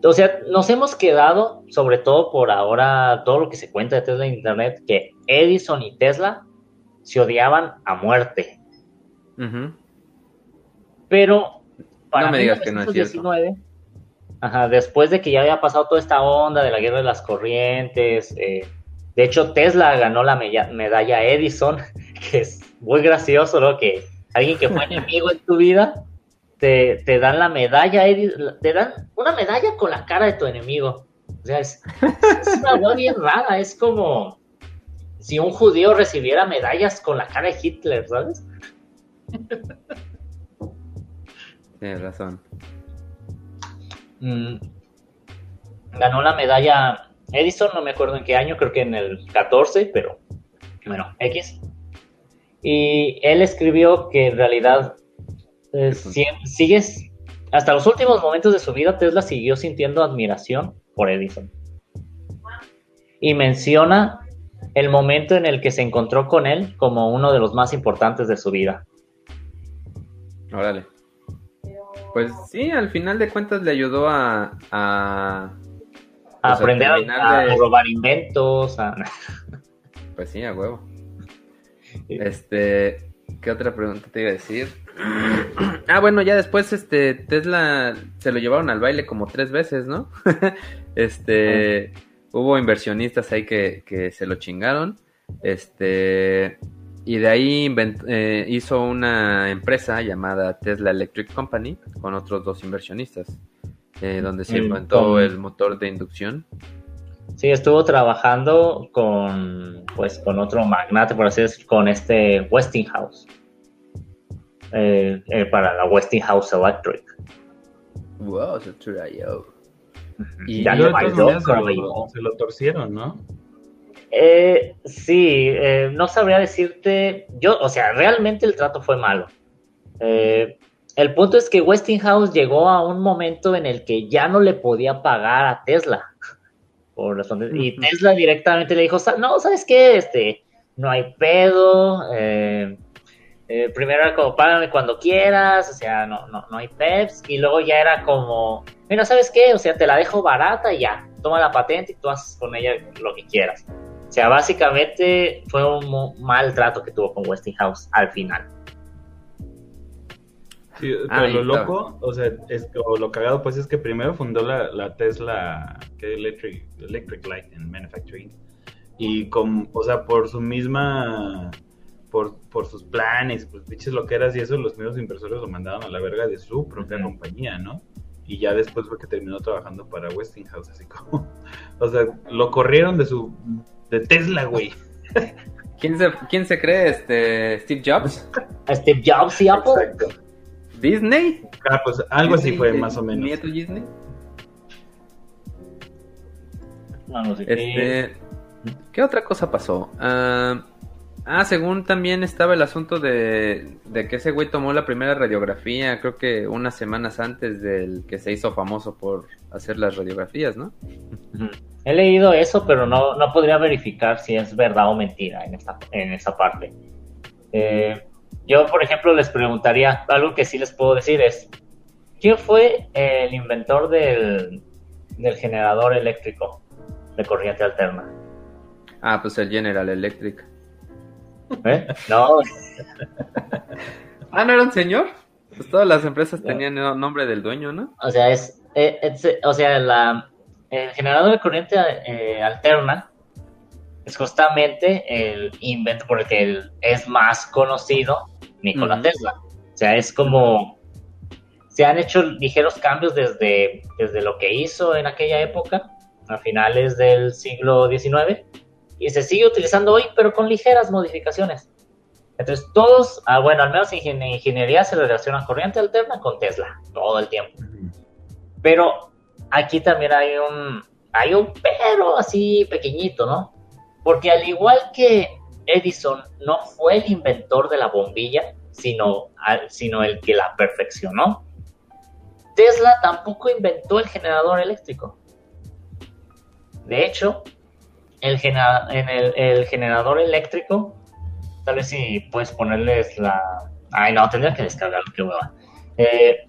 O sea, nos hemos quedado, sobre todo por ahora, todo lo que se cuenta de Tesla en Internet, que Edison y Tesla se odiaban a muerte. Pero para No me digas que no es 1919, ajá, después de que ya había pasado toda esta onda de la guerra de las corrientes, eh, de hecho Tesla ganó la medalla Edison, que es muy gracioso, ¿no? Que alguien que fue enemigo en tu vida te, te dan la medalla, te dan una medalla con la cara de tu enemigo. O sea, es, es una hueá bien rara, es como si un judío recibiera medallas con la cara de Hitler, ¿sabes? Tienes razón. Mm. Ganó la medalla Edison, no me acuerdo en qué año, creo que en el 14, pero bueno, X. Y él escribió que en realidad eh, si- sigues, hasta los últimos momentos de su vida, Tesla siguió sintiendo admiración por Edison. Y menciona el momento en el que se encontró con él como uno de los más importantes de su vida. Órale. Pues sí, al final de cuentas le ayudó a. a Pues, aprender a, de- robar inventos, a... pues sí, a huevo. Este. ¿Qué otra pregunta te iba a decir? Ah, bueno, ya después este Tesla se lo llevaron al baile como tres veces, ¿no? este. Hubo inversionistas ahí que, que se lo chingaron. Este. Y de ahí eh, hizo una empresa llamada Tesla Electric Company con otros dos inversionistas. eh, donde se Mm, inventó el motor de inducción. Sí, estuvo trabajando con, pues, con otro magnate, por así decirlo, con este Westinghouse. Eh, eh, para la Westinghouse Electric. Wow, se yo. Y Ya bailó, maneras se, pero lo, se lo torcieron, ¿no? Eh, sí, eh, no sabría decirte. Yo, o sea, realmente el trato fue malo. Eh, el punto es que Westinghouse llegó a un momento en el que ya no le podía pagar a Tesla. Por razones- y. Tesla directamente le dijo: "Sa- No, ¿sabes qué? Este, no hay pedo. eh, eh, primero era como págame cuando quieras, o sea, no, no, no hay peps. Y luego ya era como: Mira, ¿sabes qué? O sea, te la dejo barata y ya. Toma la patente y tú haces con ella lo que quieras. O sea, básicamente fue un mal trato que tuvo con Westinghouse al final. Sí, pero Ah, lo loco, o sea, es, que- o lo cagado, pues es que primero fundó la, la Tesla que Electric, Electric Light and Manufacturing. Y con, o sea, por su misma, por, por sus planes, pues biches loqueras y eso, los mismos inversores lo mandaron a la verga de su propia compañía, ¿no? Y ya después fue que terminó trabajando para Westinghouse, así como, o sea, lo corrieron de su, de Tesla, güey. ¿Quién se, ¿Quién se cree? Este, ¿Steve Jobs? Steve Jobs y Apple. Exacto. ¿Disney? Ah, pues algo así fue, más o menos. ¿Nieto Disney? No, no sé qué. Este, ¿Qué otra cosa pasó? Ah, ah, según también estaba el asunto de, de que ese güey tomó la primera radiografía, creo que unas semanas antes del que se hizo famoso por hacer las radiografías, ¿no? He leído eso, pero no, no podría verificar si es verdad o mentira en esa, en esa parte. Eh, yo, por ejemplo, les preguntaría, algo que sí les puedo decir es, ¿quién fue el inventor del, del generador eléctrico de corriente alterna? Ah, pues el General Electric. ¿Eh? No, Ah, ¿no era un señor? Pues todas las empresas No. tenían el nombre del dueño, ¿no? o sea, es, eh, es- o sea, la, el generador de corriente eh, alterna es justamente el invento por el que es más conocido, Nikola. Tesla. O sea, es como se han hecho ligeros cambios desde, desde lo que hizo en aquella época, a finales del siglo XIX, y se sigue utilizando hoy, pero con ligeras modificaciones. Entonces, todos, ah, bueno, al menos en ingen- ingeniería se relaciona corriente alterna con Tesla, todo el tiempo. Pero aquí también hay un, hay un pero así pequeñito, ¿no? Porque al igual que Edison no fue el inventor de la bombilla, sino, sino el que la perfeccionó, Tesla tampoco inventó el generador eléctrico. De hecho, el, genera- en el, el generador eléctrico, tal vez si puedes ponerles la... Ay, no, tendría que descargarlo, qué hueva. Eh,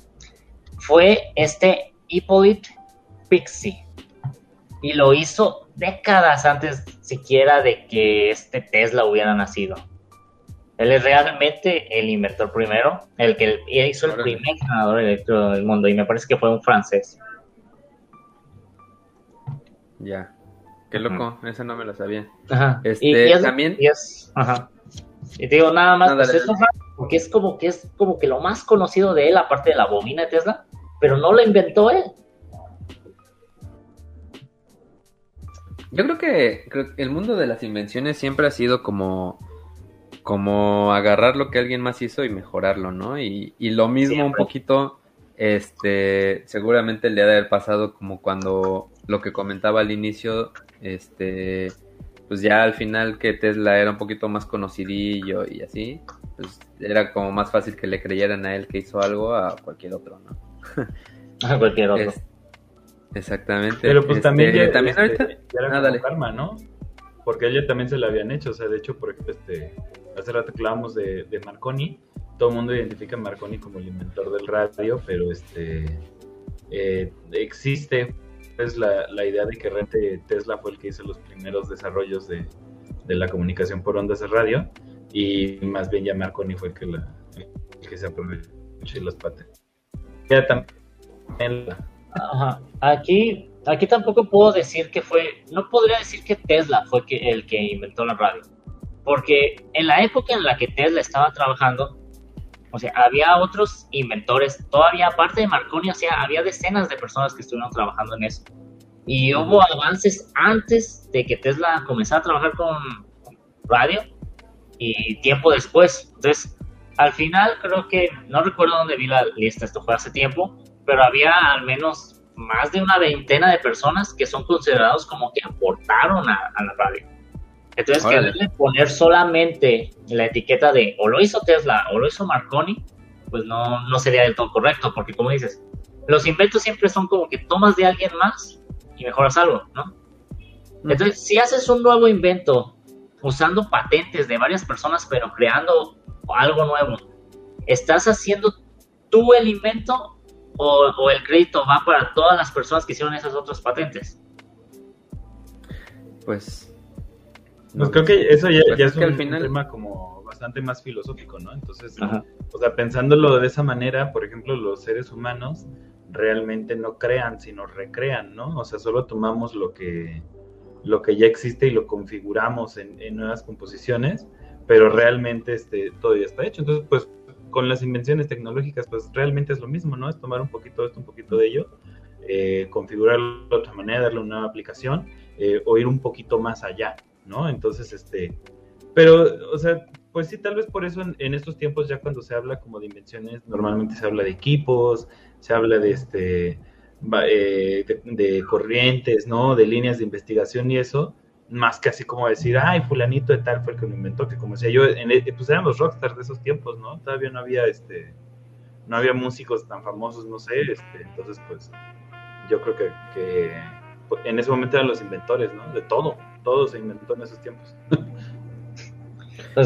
fue este Hippolyte Pixie. Y lo hizo décadas antes siquiera de que este Tesla hubiera nacido. Él es realmente el inventor primero, el que hizo el primer generador eléctrico del mundo. Y me parece que fue un francés. Ya. Qué loco, esa no me la sabía. Ajá. Este, y, y es, también- y es- ajá. Y te digo nada más, pues es porque es como que es como que lo más conocido de él, aparte de la bobina de Tesla, pero no lo inventó él. Yo creo que, el mundo de las invenciones siempre ha sido como, como agarrar lo que alguien más hizo y mejorarlo, ¿no? Y, lo mismo un poquito, este, seguramente le ha de haber pasado como cuando lo que comentaba al inicio, este, pues ya al final que Tesla era un poquito más conocidillo y así, pues era como más fácil que le creyeran a él que hizo algo a cualquier otro, ¿no? a cualquier otro. Exactamente. Pero pues también, este, ya, también ahorita... era ah, karma, ¿no? Porque a ella también se la habían hecho, o sea, de hecho, por ejemplo, este, hace rato hablábamos de, Marconi, todo el mundo identifica a Marconi como el inventor del radio, pero este eh, existe pues la, la, idea de que realmente Tesla fue el que hizo los primeros desarrollos de, de, la comunicación por ondas de radio y más bien ya Marconi fue el que, la, que se aprovechó y las patentes. Ya también la, Ajá. Aquí, aquí tampoco puedo decir que fue, no podría decir que Tesla fue que, el que inventó la radio, porque en la época en la que Tesla estaba trabajando, o sea, había otros inventores, todavía aparte de Marconi, o sea, había decenas de personas que estuvieron trabajando en eso. Y hubo avances antes de que Tesla comenzara a trabajar con radio y tiempo después. Entonces, al final creo que, no recuerdo dónde vi la lista, esto fue hace tiempo, pero había al menos más de una veintena de personas que son considerados como que aportaron a, la radio. Entonces, quererle poner solamente la etiqueta de o lo hizo Tesla o lo hizo Marconi, pues no, no sería del todo correcto, porque como dices, los inventos siempre son como que tomas de alguien más y mejoras algo, ¿no? Entonces, si haces un nuevo invento usando patentes de varias personas, pero creando algo nuevo, ¿estás haciendo tú el invento o, el crédito va para todas las personas que hicieron esas otras patentes? Pues... Pues creo que eso ya, pues es, un, tema como bastante más filosófico, ¿no? Entonces, o sea, pensándolo de esa manera, por ejemplo, los seres humanos realmente no crean, sino recrean, ¿no? O sea, solo tomamos lo que, lo que ya existe y lo configuramos en, en nuevas composiciones, pero realmente este, todo ya está hecho. Entonces, pues con las invenciones tecnológicas, pues realmente es lo mismo, ¿no? Es tomar un poquito de esto, un poquito de ello, eh, configurarlo de otra manera, darle una nueva aplicación eh, o ir un poquito más allá, ¿no? Entonces, este, pero, o sea, pues sí, tal vez por eso en, estos tiempos ya cuando se habla como de invenciones, normalmente se habla de equipos, se habla de este, eh, de corrientes, ¿no? De líneas de investigación y eso, más que así como decir, ay, fulanito de tal fue el que lo inventó, que como decía yo, en pues eran los rockstars de esos tiempos, ¿no? Todavía no había, este, no había músicos tan famosos, no sé, este, entonces, pues, yo creo que, que en ese momento eran los inventores, ¿no? De todo, todo se inventó en esos tiempos.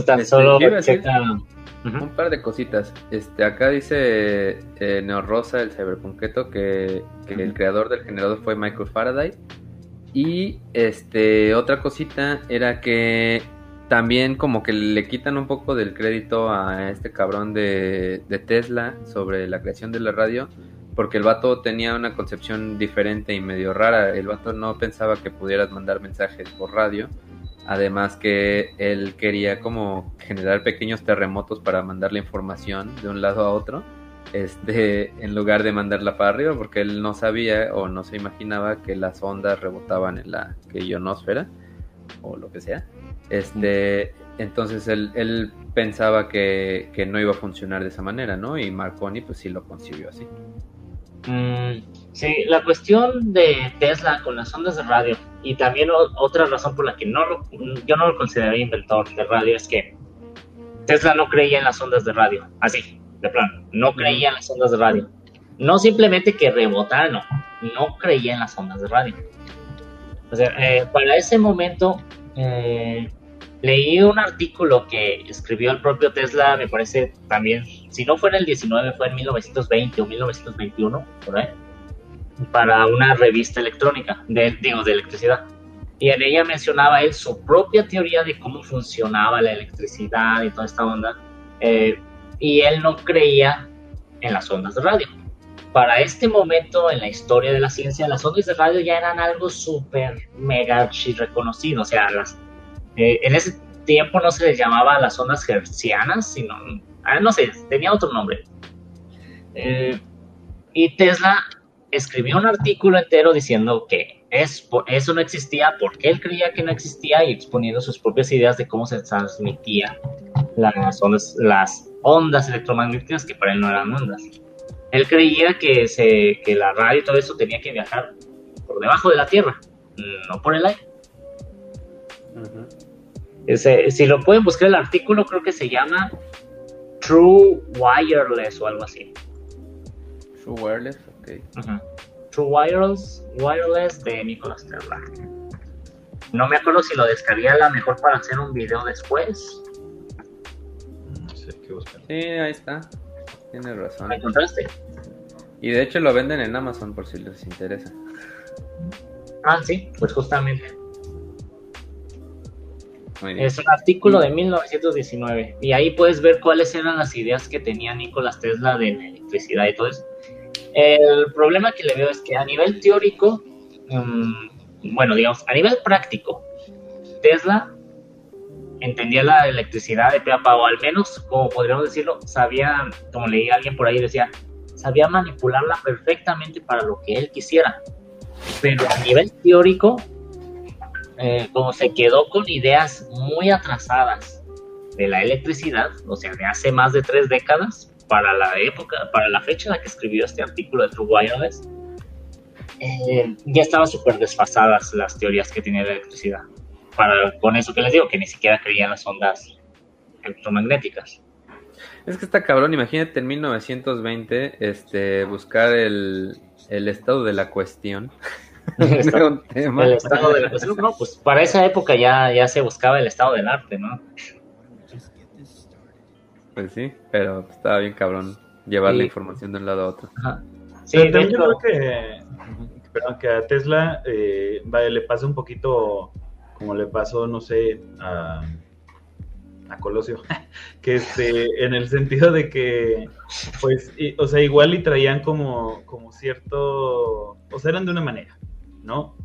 Tan este, solo un par de cositas. Este, acá dice eh, Rosa, el cyberpunketo, que, que el creador del generador fue Michael Faraday. Y este otra cosita era que también como que le quitan un poco del crédito a este cabrón de, Tesla sobre la creación de la radio, porque el vato tenía una concepción diferente y medio rara. El vato no pensaba que pudieras mandar mensajes por radio. Además que él quería como generar pequeños terremotos para mandar la información de un lado a otro este, en lugar de mandarla para arriba, porque él no sabía o no se imaginaba que las ondas rebotaban en la ionosfera o lo que sea. Este, entonces él, pensaba que, no iba a funcionar de esa manera, ¿no? Y Marconi pues sí lo concibió así. Mm, sí, la cuestión de Tesla con las ondas de radio y también otra razón por la que no yo no lo consideraría inventor de radio es que Tesla no creía en las ondas de radio, así, de plano, no creía en las ondas de radio. No simplemente que rebotaran, no, no creía en las ondas de radio. O sea, eh, para ese momento eh, leí un artículo que escribió el propio Tesla, me parece también, si no fue en el 19, fue en 1920 o 1921, por ahí, para una revista electrónica, de, digo, de electricidad. Y en ella mencionaba él su propia teoría de cómo funcionaba la electricidad y toda esta onda. Eh, y él no creía en las ondas de radio. Para este momento en la historia de la ciencia, las ondas de radio ya eran algo súper mega reconocido. O sea, las, eh, en ese, tiempo no se les llamaba las ondas hertzianas, sino, no sé, tenía otro nombre. Eh, y Tesla escribió un artículo entero diciendo que es, eso no existía, porque él creía que no existía y exponiendo sus propias ideas de cómo se transmitía las ondas, las ondas electromagnéticas que para él no eran ondas. Él creía que, se, que la radio y todo eso tenía que viajar por debajo de la Tierra, no por el aire. Si lo pueden buscar el artículo, creo que se llama True Wireless o algo así. True Wireless, ok. True Wireless, Wireless de Nicolas Tesla. No me acuerdo si lo descargué a la mejor para hacer un video después. No sé qué buscar. Sí, ahí está. Tienes razón. ¿Me encontraste? Y de hecho lo venden en Amazon por si les interesa. Ah, sí, pues justamente. Es un artículo de 1919 y ahí puedes ver cuáles eran las ideas que tenía Nicolás Tesla de la electricidad y todo eso. El problema que le veo es que a nivel teórico, mm, bueno, digamos, a nivel práctico, Tesla entendía la electricidad de peapa o al menos, como podríamos decirlo, sabía, como leí a alguien por ahí, decía, sabía manipularla perfectamente para lo que él quisiera. Pero a nivel teórico, eh, como se quedó con ideas muy atrasadas de la electricidad, o sea, de hace más de tres décadas, para la época, para la fecha en la que escribió este artículo de True Wireless, eh, ya estaban súper desfasadas las teorías que tenía de electricidad. Para, con eso que les digo, que ni siquiera creían las ondas electromagnéticas. Es que está cabrón, imagínate en 1920 este, buscar el estado de la cuestión. El estado, de la no, pues para esa época ya, ya se buscaba el estado del arte, ¿no? Pues sí, pero estaba bien cabrón llevar la información de un lado a otro. Sí, también yo creo que, perdón, que a Tesla eh, le pasa un poquito como le pasó, no sé, a a Colosio, que este, en el sentido de que, pues, o sea, igual y traían como, como cierto, o sea, eran de una manera, ¿no?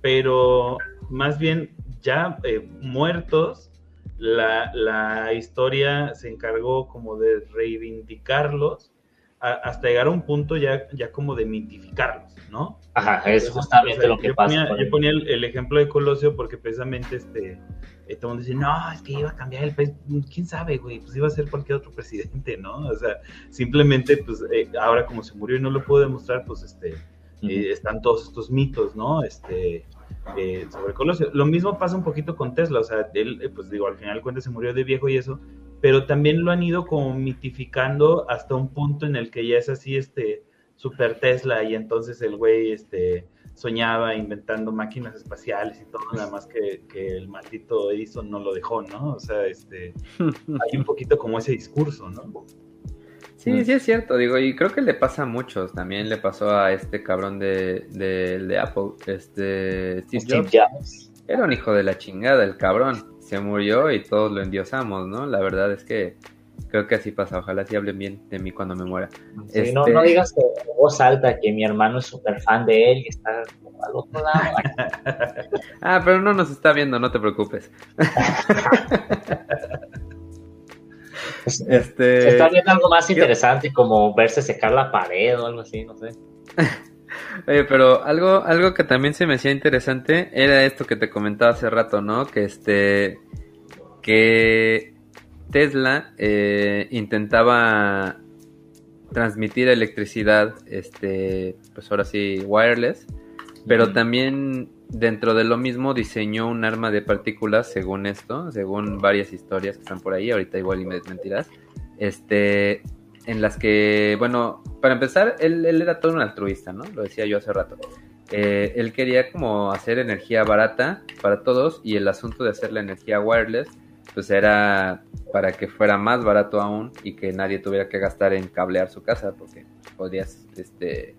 Pero más bien ya eh, muertos, la, la, historia se encargó como de reivindicarlos hasta llegar a un punto ya, ya como de mitificarlos, ¿no? Ajá, es justamente lo que pasa. yo ponía el, el, ejemplo de Colosio porque precisamente este y todo el mundo dice, no, es que iba a cambiar el país. ¿Quién sabe, güey? Pues iba a ser cualquier otro presidente, ¿no? O sea, simplemente, pues, eh, ahora como se murió y no lo puedo demostrar, pues, este, eh, están todos estos mitos, ¿no? Este, eh, sobre Colosio. Lo mismo pasa un poquito con Tesla, o sea, él, pues, digo, al final cuenta se murió de viejo y eso, pero también lo han ido como mitificando hasta un punto en el que ya es así, este, super Tesla y entonces el güey, este soñaba inventando máquinas espaciales y todo, nada más que, el maldito Edison no lo dejó, ¿no? O sea, este, hay un poquito como ese discurso, ¿no? Sí, sí es cierto, digo, y creo que le pasa a muchos, también le pasó a este cabrón de, de, Apple, este Steve, Jobs. Era un hijo de la chingada el cabrón, se murió y todos lo endiosamos, ¿no? La verdad es que Creo que así pasa, ojalá sí hablen bien de mí cuando me muera. Sí, no, no, este digas que voz alta que mi hermano es súper fan de él y está al otro lado. ah, pero no nos está viendo, no te preocupes. este... Se está viendo algo más interesante como verse secar la pared o algo así, no sé. Oye, pero algo, algo que también se me hacía interesante era esto que te comentaba hace rato, ¿no? Que este, que Tesla eh, intentaba transmitir electricidad, este, pues ahora sí, wireless, pero también dentro de lo mismo diseñó un arma de partículas, según esto, según varias historias que están por ahí, ahorita igual y me desmentirás, este, en las que, bueno, para empezar, él, era todo un altruista, ¿no? Lo decía yo hace rato. Eh, él quería como hacer energía barata para todos y el asunto de hacer la energía wireless pues era para que fuera más barato aún y que nadie tuviera que gastar en cablear su casa porque podías este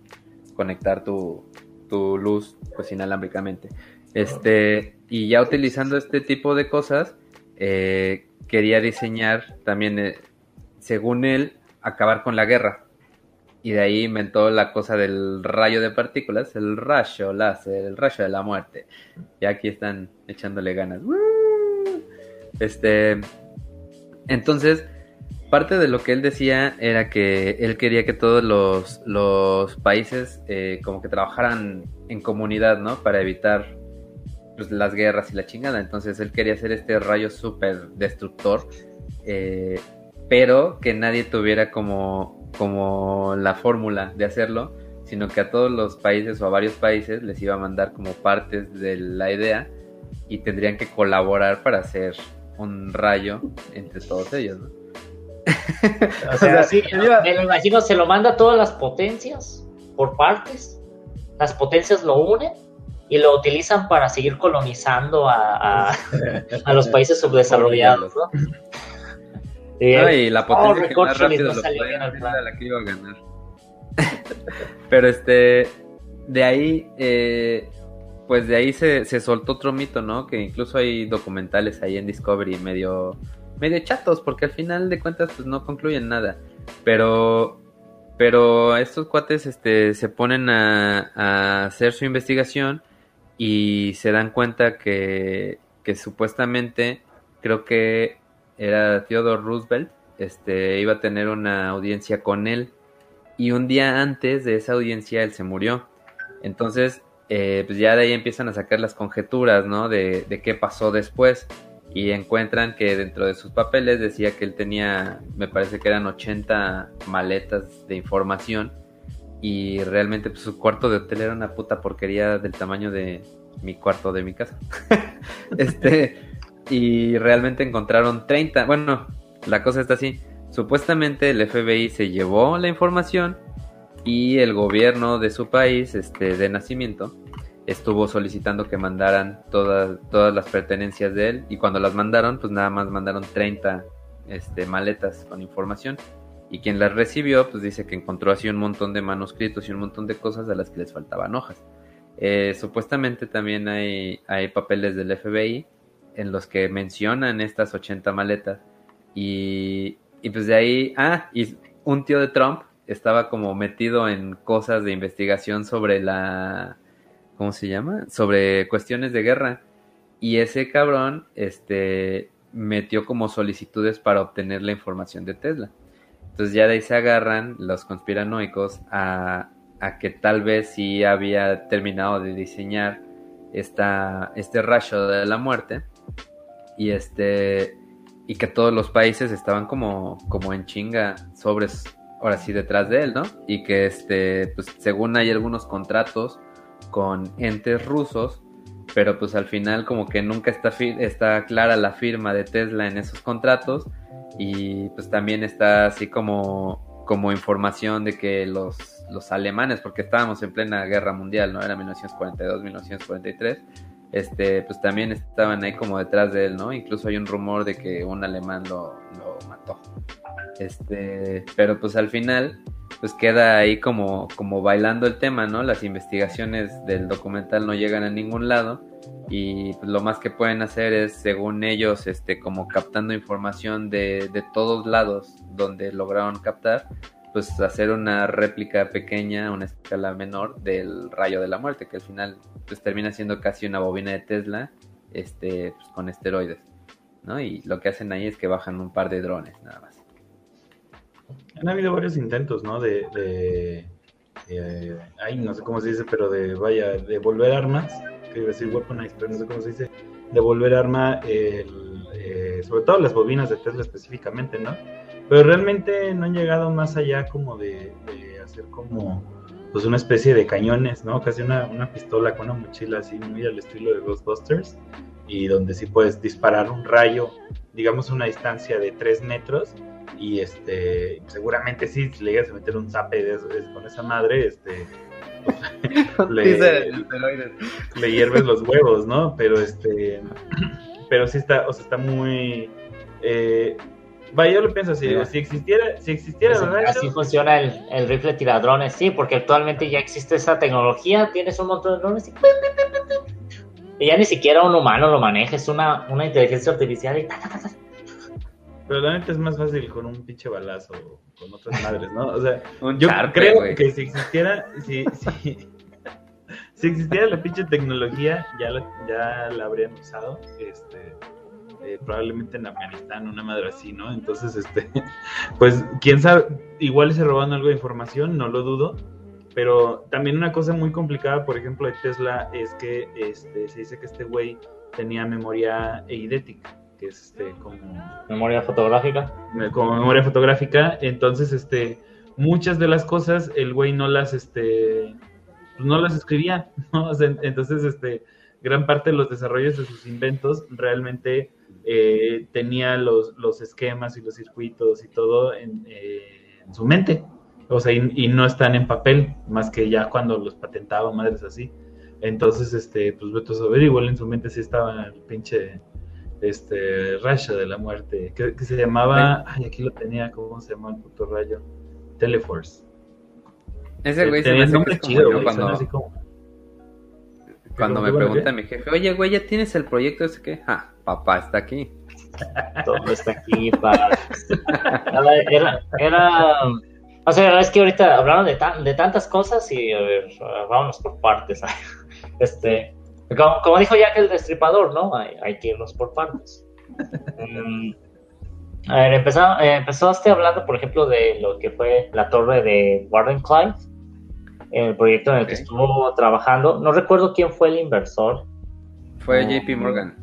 conectar tu, tu luz pues inalámbricamente. Este y ya utilizando este tipo de cosas eh, quería diseñar también eh, según él acabar con la guerra. Y de ahí inventó la cosa del rayo de partículas el rayo láser el rayo de la muerte. Y aquí están echándole ganas. Este, entonces, parte de lo que él decía era que él quería que todos los, países eh, como que trabajaran en comunidad, ¿no? Para evitar pues, las guerras y la chingada. Entonces él quería hacer este rayo súper destructor, eh, pero que nadie tuviera como, como la fórmula de hacerlo, sino que a todos los países o a varios países les iba a mandar como partes de la idea y tendrían que colaborar para hacer un rayo entre todos ellos, ¿no? O sea, sí, me lo imagino, se lo manda a todas las potencias por partes, las potencias lo unen y lo utilizan para seguir colonizando a, a, los países subdesarrollados, ¿no? Y, la potencia que más rápido lo la que iba a ganar. Pero este, de ahí, eh, pues de ahí se, se soltó otro mito, ¿no? Que incluso hay documentales ahí en Discovery medio, medio chatos, porque al final de cuentas pues no concluyen nada. Pero, pero estos cuates este, se ponen a, a hacer su investigación y se dan cuenta que, que supuestamente creo que era Theodore Roosevelt, este, iba a tener una audiencia con él y un día antes de esa audiencia él se murió. Entonces, eh, pues ya de ahí empiezan a sacar las conjeturas, ¿no? De, de, qué pasó después. Y encuentran que dentro de sus papeles decía que él tenía, me parece que eran 80 maletas de información. Y realmente pues, su cuarto de hotel era una puta porquería del tamaño de mi cuarto de mi casa. este, y realmente encontraron 30. Bueno, la cosa está así. Supuestamente el FBI se llevó la información y el gobierno de su país, este, de nacimiento, estuvo solicitando que mandaran todas, todas las pertenencias de él y cuando las mandaron, pues nada más mandaron 30 este, maletas con información y quien las recibió, pues dice que encontró así un montón de manuscritos y un montón de cosas a las que les faltaban hojas. Eh, supuestamente también hay, hay papeles del FBI en los que mencionan estas 80 maletas y, y pues de ahí, ah, y un tío de Trump estaba como metido en cosas de investigación sobre la, ¿cómo se llama? Sobre cuestiones de guerra. Y ese cabrón, este, metió como solicitudes para obtener la información de Tesla. Entonces ya de ahí se agarran los conspiranoicos a, a que tal vez sí había terminado de diseñar esta, este rayo de la muerte. Y este, y que todos los países estaban como, como en chinga sobres, ahora sí, detrás de él, ¿no? Y que, este, pues según hay algunos contratos con entes rusos, pero pues al final como que nunca está, está clara la firma de Tesla en esos contratos y pues también está así como, como información de que los, los alemanes, porque estábamos en plena guerra mundial, ¿no? Era 1942-1943 este, pues también estaban ahí como detrás de él, ¿no? Incluso hay un rumor de que un alemán lo, lo mató. Este, pero pues al final, pues queda ahí como, como bailando el tema, ¿no? Las investigaciones del documental no llegan a ningún lado y pues, lo más que pueden hacer es, según ellos, este, como captando información de, de todos lados donde lograron captar, pues hacer una réplica pequeña, una escala menor del rayo de la muerte, que al final pues termina siendo casi una bobina de Tesla, este, pues, con esteroides, ¿no? Y lo que hacen ahí es que bajan un par de drones, nada más. Han habido varios intentos, ¿no? De, de, de ay, no sé cómo se dice, pero de, vaya, de volver armas, que iba a decir weaponize, pero no sé cómo se dice, de volver arma, el, eh, sobre todo las bobinas de Tesla específicamente, ¿no? Pero realmente no han llegado más allá como de, hacer como pues una especie de cañones, ¿no? Casi una, una, pistola con una mochila así muy al estilo de Ghostbusters y donde sí puedes disparar un rayo, digamos una distancia de 3 metros y este seguramente sí, si le llegas a meter un zape con esa madre, este le, le, hierves los huevos, ¿no? Pero este pero sí está, o sea, está muy eh, Vaya, yo lo pienso así, si existiera, si existiera Así funciona el, el, rifle tiradrones, sí, porque actualmente ya existe esa tecnología, tienes un montón de drones y, ya ni siquiera un humano lo maneja, es una, una inteligencia artificial y Pero la neta es más fácil con un pinche balazo con otras madres, ¿no? O sea, yo creo que si existiera, si, si, si existiera la pinche tecnología, ya la, ya la habrían usado, este eh, probablemente en Afganistán, una madre así, ¿no? Entonces, este, pues, quién sabe, igual se robando algo de información, no lo dudo, pero también una cosa muy complicada, por ejemplo, de Tesla es que este, se dice que este güey tenía memoria eidética, que es este, como... Memoria fotográfica. Como memoria fotográfica, entonces, este, muchas de las cosas el güey no las, este, pues no las escribía, ¿no? entonces, este, gran parte de los desarrollos de sus inventos realmente eh, tenía los, los, esquemas y los circuitos y todo en, eh, en su mente. O sea, y, no están en papel, más que ya cuando los patentaba, madres así. Entonces, este, pues vete a saber, igual en su mente sí estaba el pinche este rayo de la muerte, que, se llamaba, ay, aquí lo tenía, ¿cómo se llama el puto rayo? Teleforce. Ese güey se me hace chido, cuando, cuando me pregunta mi jefe, oye, güey, ¿ya tienes el proyecto ese que? Ah, papá está aquí. Todo está aquí, papá. Era, era, o sea, es que ahorita hablaron de, de tantas cosas y a ver, vámonos por partes. Este, como, dijo ya que el destripador, ¿no? Hay, hay que irnos por partes. Mm, a ver, empezó, eh, empezaste hablando, por ejemplo, de lo que fue la torre de Warden Clive, el proyecto en el que estuvo trabajando. No recuerdo quién fue el inversor. Fue JP Morgan.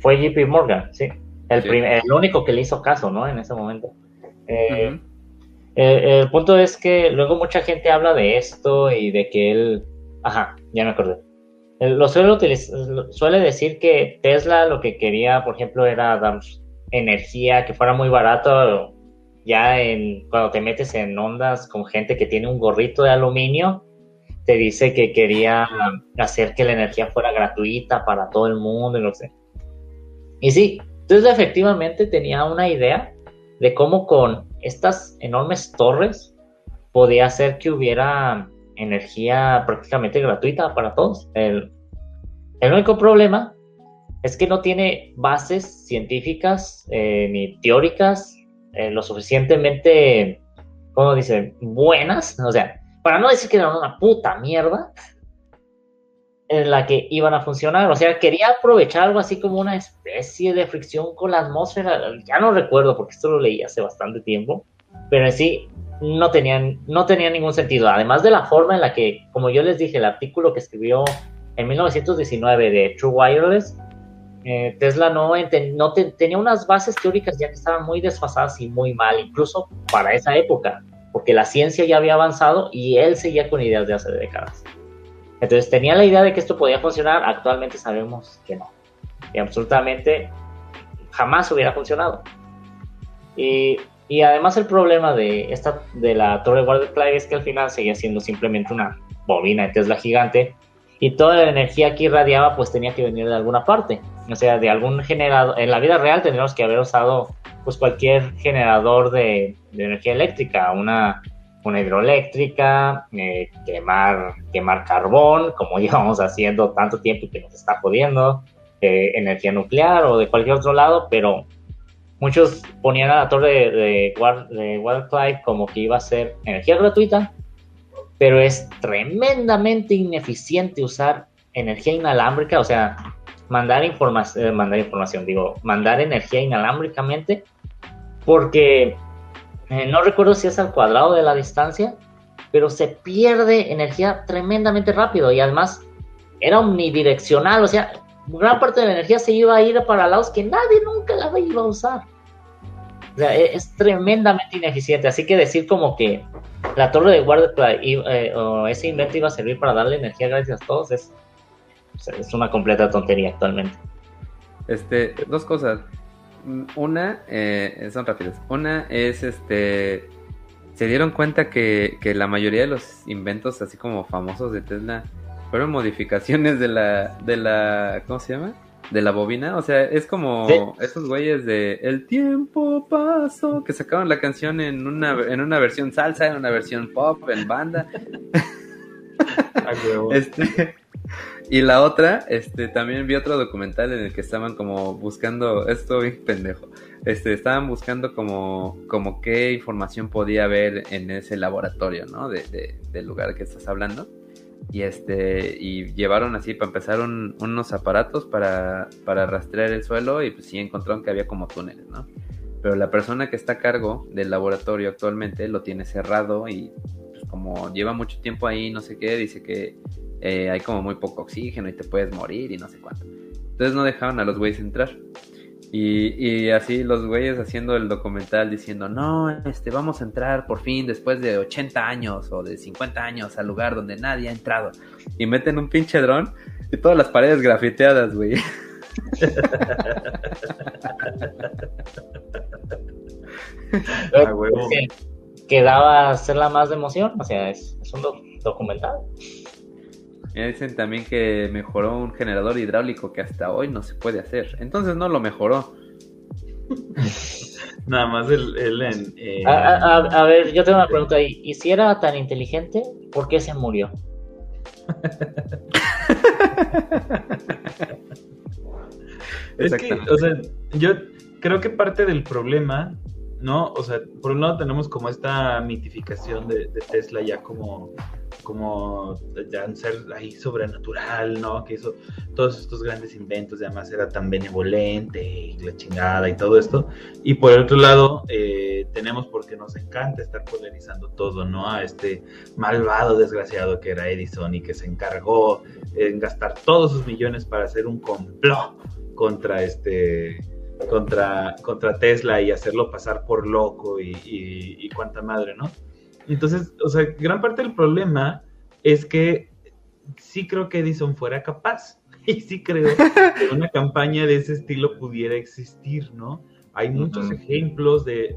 Fue JP Morgan, sí. El, el único que le hizo caso, ¿no? En ese momento. Eh, eh, el punto es que luego mucha gente habla de esto y de que él... Ajá, ya me acordé. Lo suele, suele decir que Tesla lo que quería, por ejemplo, era dar energía que fuera muy barato. Ya en, cuando te metes en ondas con gente que tiene un gorrito de aluminio, te dice que quería hacer que la energía fuera gratuita para todo el mundo y sé. Y sí, Tesla efectivamente tenía una idea de cómo con estas enormes torres podía hacer que hubiera energía prácticamente gratuita para todos. El, único problema es que no tiene bases científicas eh, ni teóricas eh, lo suficientemente, ¿cómo dice?, buenas. O sea, para no decir que era una puta mierda en la que iban a funcionar. O sea, quería aprovechar algo así como una especie de fricción con la atmósfera. Ya no recuerdo porque esto lo leí hace bastante tiempo. Pero en sí, no tenían, no tenía ningún sentido. Además de la forma en la que, como yo les dije, el artículo que escribió en 1919 de True Wireless, eh, Tesla no, no tenía unas bases teóricas ya que estaban muy desfasadas y muy mal, incluso para esa época, porque la ciencia ya había avanzado y él seguía con ideas de hace décadas. Entonces tenía la idea de que esto podía funcionar, actualmente sabemos que no, y absolutamente jamás hubiera funcionado. Y y además el problema de esta de la torre Clive es que al final seguía siendo simplemente una bobina de Tesla gigante y toda la energía que irradiaba pues tenía que venir de alguna parte, o sea, de algún generador. En la vida real tendríamos que haber usado pues cualquier generador de, energía eléctrica, una, una hidroeléctrica, eh, quemar, quemar carbón, como llevamos haciendo tanto tiempo que nos está jodiendo, eh, energía nuclear o de cualquier otro lado, pero muchos ponían a la torre de, de, como que iba a ser energía gratuita, pero es tremendamente ineficiente usar energía inalámbrica, o sea, mandar, información, eh, mandar información, digo, mandar energía inalámbricamente, porque eh, no recuerdo si es al cuadrado de la distancia, pero se pierde energía tremendamente rápido y además era omnidireccional, o sea, gran parte de la energía se iba a ir para lados que nadie nunca la iba a usar. O sea, e-, es, tremendamente ineficiente. Así que decir como que la torre de guardia eh, o ese invento iba a servir para darle energía gracias a todos es, es una completa tontería actualmente. Este, dos cosas. Una, eh, son rápidas. Una es este. Se dieron cuenta que, que la mayoría de los inventos, así como famosos de Tesla, fueron modificaciones de la, de la, ¿cómo se llama? De la bobina. O sea, es como esos güeyes de El tiempo pasó, que sacaron la canción en una, en una versión salsa, en una versión pop, en banda. este, y la otra, este, también vi otro documental en el que estaban como buscando, esto bien pendejo, este, estaban buscando como, como qué información podía haber en ese laboratorio, ¿no? De, de, del lugar que estás hablando y este y llevaron así para empezar unos aparatos para, para rastrear el suelo y pues sí encontraron que había como túneles, ¿no? Pero la persona que está a cargo del laboratorio actualmente lo tiene cerrado y pues como lleva mucho tiempo ahí, no sé qué, dice que eh, hay como muy poco oxígeno y te puedes morir y no sé cuánto. Entonces no dejaban a los güeyes entrar. Y, así los güeyes haciendo el documental diciendo, no, este, vamos a entrar por fin después de 80 años o de 50 años al lugar donde nadie ha entrado. Y meten un pinche dron y todas las paredes grafiteadas, güey. Ah, que, daba hacerla más de emoción, o sea, es, un documental. Me dicen también que mejoró un generador hidráulico que hasta hoy no se puede hacer. Entonces no lo mejoró. Nada más el, en, a, ver, yo tengo una pregunta ahí. ¿Y si era tan inteligente, por qué se murió? es que, o sea, yo creo que parte del problema, ¿no? O sea, por un lado tenemos como esta mitificación de Tesla ya como como ya un ser ahí sobrenatural, ¿no? Que hizo todos estos grandes inventos, y además era tan benevolente y la chingada y todo esto. Y por el otro lado, eh, tenemos porque nos encanta estar polarizando todo, ¿no? A este malvado desgraciado que era Edison y que se encargó en gastar todos sus millones para hacer un complot contra este contra, contra Tesla y hacerlo pasar por loco y, y, y cuánta madre, ¿no? Entonces, o sea, gran parte del problema es que sí creo que Edison fuera capaz. Y sí creo que una campaña de ese estilo pudiera existir, ¿no? Hay muchos ejemplos de,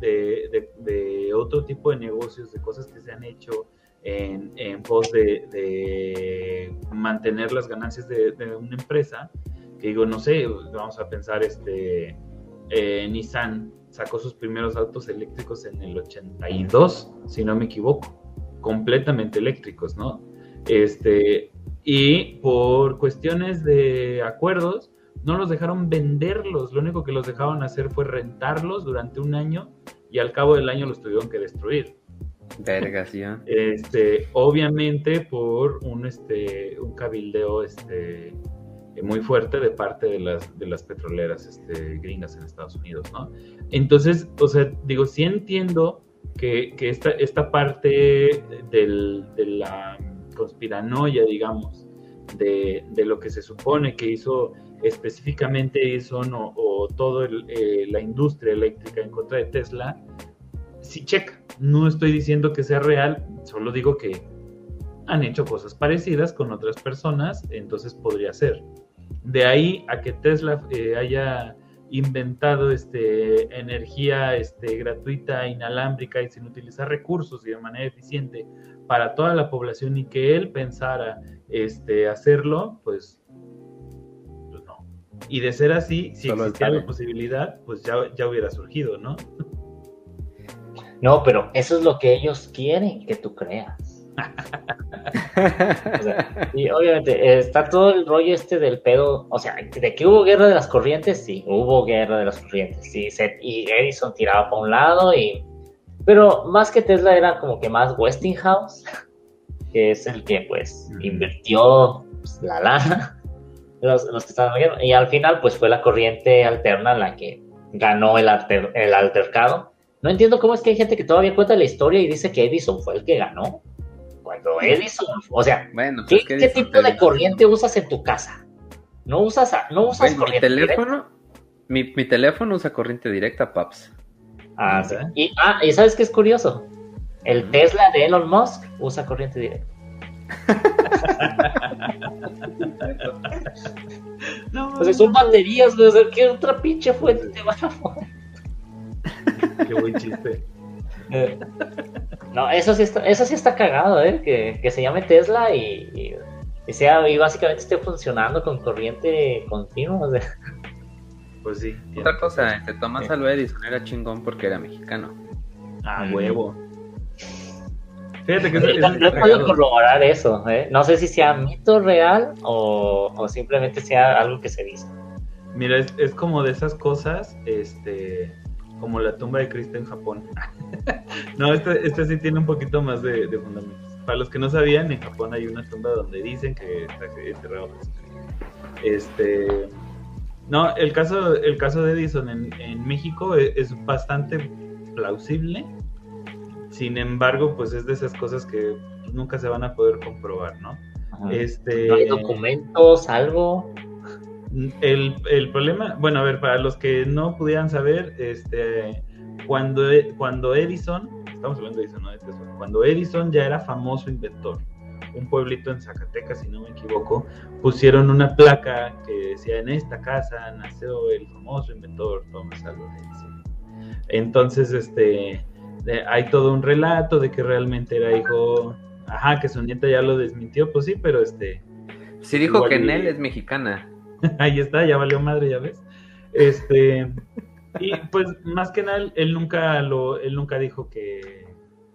de, otro tipo de negocios, de cosas que se han hecho en, en pos de, mantener las ganancias de, una empresa. Que digo, no sé, vamos a pensar, este, eh, Nissan sacó sus primeros autos eléctricos en el 82, si no me equivoco, completamente eléctricos, ¿no? Este, y por cuestiones de acuerdos, no los dejaron venderlos, lo único que los dejaron hacer fue rentarlos durante un año y al cabo del año los tuvieron que destruir. Vergas, ya. Este, obviamente por un, este, un cabildeo, este, eh, muy fuerte de parte de las, de las petroleras este, gringas en Estados Unidos, ¿no? Entonces, o sea, digo, sí entiendo que, que esta, esta parte del, de la conspiranoia, digamos, de, de, lo que se supone que hizo específicamente eso o, o toda eh, la industria eléctrica en contra de Tesla, sí checa. No estoy diciendo que sea real, solo digo que han hecho cosas parecidas con otras personas, entonces podría ser. De ahí a que Tesla eh, haya inventado este, energía este, gratuita, inalámbrica y sin utilizar recursos y de manera eficiente para toda la población y que él pensara este, hacerlo, pues, pues no. Y de ser así, si existía la posibilidad, pues ya, ya hubiera surgido, ¿no? No, pero eso es lo que ellos quieren que tú creas y obviamente está todo el rollo este del pedo, o sea, de que hubo guerra de las corrientes, sí, hubo guerra de las corrientes, sí, y Edison tiraba para un lado y... Pero más que Tesla era como que más Westinghouse, que es el que pues invirtió pues, la lana, los, que estaban y al final pues fue la corriente alterna la que ganó el, el altercado. No entiendo cómo es que hay gente que todavía cuenta la historia y dice que Edison fue el que ganó cuando Edison, o sea, bueno, ¿qué, ¿qué tipo de corriente usas en tu casa? No usas, no usas corriente mi teléfono, mi, mi, teléfono usa corriente directa, paps. Ah, sí. Y, ah, y ¿sabes qué es curioso? El Tesla de Elon Musk usa corriente directa. no, son baterías. ¿Qué otra pinche fuente te van a poner? Qué buen chiste. Eh, no, eso sí está, eso sí está cagado, ¿eh? Que, se llame Tesla y, sea, y básicamente esté funcionando con corriente continua. Pues sí. Otra cosa, este Tomás Alva Edison era chingón porque era mexicano. Ah, huevo. Fíjate que no, puedo corroborar eso, ¿eh? No sé si sea mito real o, o simplemente sea algo que se dice. Mira, es, es como de esas cosas, este como la tumba de Cristo en Japón. no, este, este, sí tiene un poquito más de, fundamentos. para los que no sabían, en Japón hay una tumba donde dicen que está enterrado Este, no, el caso, el caso de Edison en, en México es, es, bastante plausible. Sin embargo, pues es de esas cosas que nunca se van a poder comprobar, ¿no? Este, ¿No hay documentos, algo? El, el, problema, bueno, a ver, para los que no pudieran saber, este, cuando, cuando Edison, estamos hablando de Edison, ¿no? Cuando Edison ya era famoso inventor, un pueblito en Zacatecas, si no me equivoco, pusieron una placa que decía, en esta casa nació el famoso inventor Thomas Alva Edison. Entonces, este, hay todo un relato de que realmente era hijo, ajá, que su nieta ya lo desmintió, pues sí, pero este... Sí dijo que Nel es mexicana. Ahí está, ya valió madre, ya ves. Este, y pues más que nada, él nunca lo, él nunca dijo que,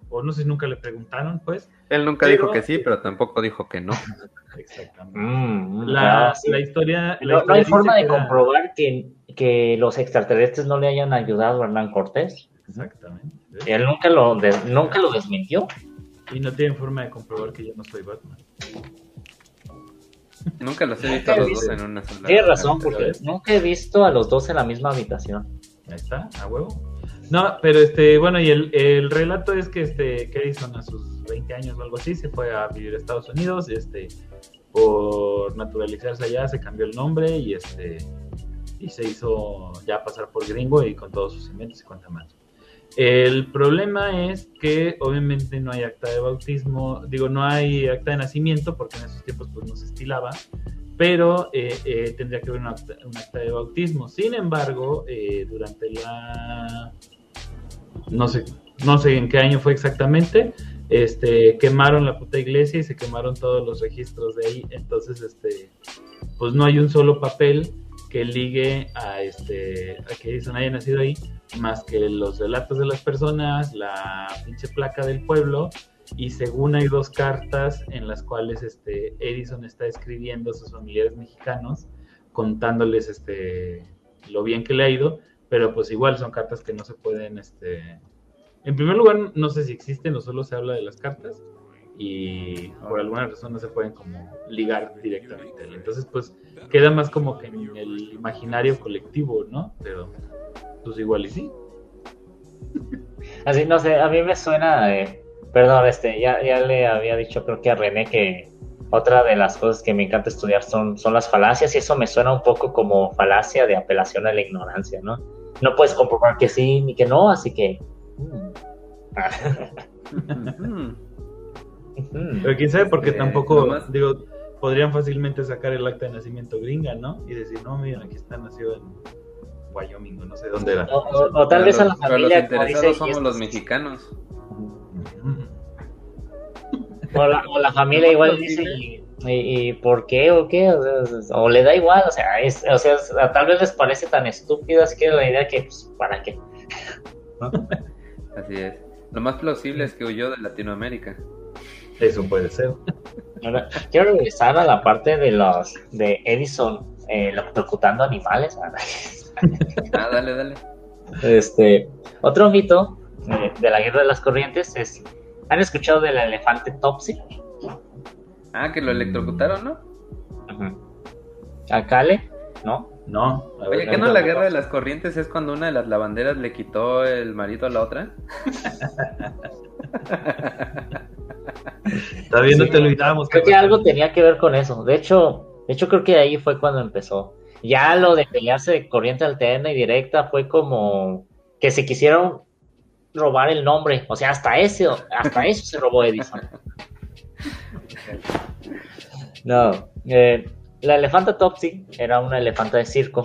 o no sé si nunca le preguntaron, pues. Él nunca dijo que sí, pero tampoco dijo que no. Exactamente. Mm, la, la, historia. no, hay forma de comprobar que, que, los extraterrestres no le hayan ayudado a Hernán Cortés. Exactamente. él nunca lo, nunca lo desmintió. Y no tienen forma de comprobar que yo no soy Batman. Nunca los he visto a los dos en una sola. Tienes razón, porque nunca he visto a los dos en la misma habitación. Ahí está, a huevo. No, pero este, bueno, y el, el relato es que este, Edison a sus 20 años o algo así se fue a vivir a Estados Unidos, este, por naturalizarse allá se cambió el nombre y este, y se hizo ya pasar por gringo y con todos sus inventos y cuanta más. El problema es que obviamente no hay acta de bautismo, digo, no hay acta de nacimiento porque en esos tiempos pues no se estilaba, pero eh, eh, tendría que haber un acta, de bautismo. Sin embargo, eh, durante la... No sé, no sé en qué año fue exactamente, este, quemaron la puta iglesia y se quemaron todos los registros de ahí. Entonces, este, pues no hay un solo papel que ligue a, este, a que Edison haya nacido ahí, más que los relatos de las personas, la pinche placa del pueblo y según hay dos cartas en las cuales este Edison está escribiendo a sus familiares mexicanos contándoles este lo bien que le ha ido, pero pues igual son cartas que no se pueden este en primer lugar no sé si existen o solo se habla de las cartas y por alguna razón no se pueden como ligar directamente. Entonces pues queda más como que en el imaginario colectivo, ¿no? Pero pues igual y sí. Así no sé, a mí me suena Perdón, este, ya, ya le había dicho creo que a René que otra de las cosas que me encanta estudiar son, son las falacias y eso me suena un poco como falacia de apelación a la ignorancia, ¿no? No puedes comprobar que sí ni que no, así que... Mm. Pero quién sabe, porque eh, tampoco, digo, podrían fácilmente sacar el acta de nacimiento gringa, ¿no? Y decir, no, miren, aquí está nacido en Wyoming, no sé dónde era. O, tal vez a la familia... Pero los interesados somos los mexicanos. O la, o la familia igual dice, ¿y, por qué o qué? O, le da igual, o sea, es, o sea, tal vez les parece tan estúpido, así que la idea que, pues, ¿para qué? Así es. Lo más plausible es que huyó de Latinoamérica. Eso puede ser. quiero regresar a la parte de los de Edison eh, electrocutando animales. ah, dale, dale. Este, otro mito eh, de la guerra de las corrientes es ¿Han escuchado del elefante Topsy? Ah, que lo electrocutaron, ¿no? ¿A Kale? ¿No? No. Oye, ¿qué no la guerra de las corrientes es cuando una de las lavanderas le quitó el marido a la otra? Todavía no te olvidamos. Creo que algo tenía que ver con eso. De hecho, de hecho creo que ahí fue cuando empezó. Ya lo de pelearse de corriente alterna y directa fue como que se quisieron robar el nombre. O sea, hasta eso, hasta eso se robó Edison. No. Eh, la elefanta Topsy era una elefanta de circo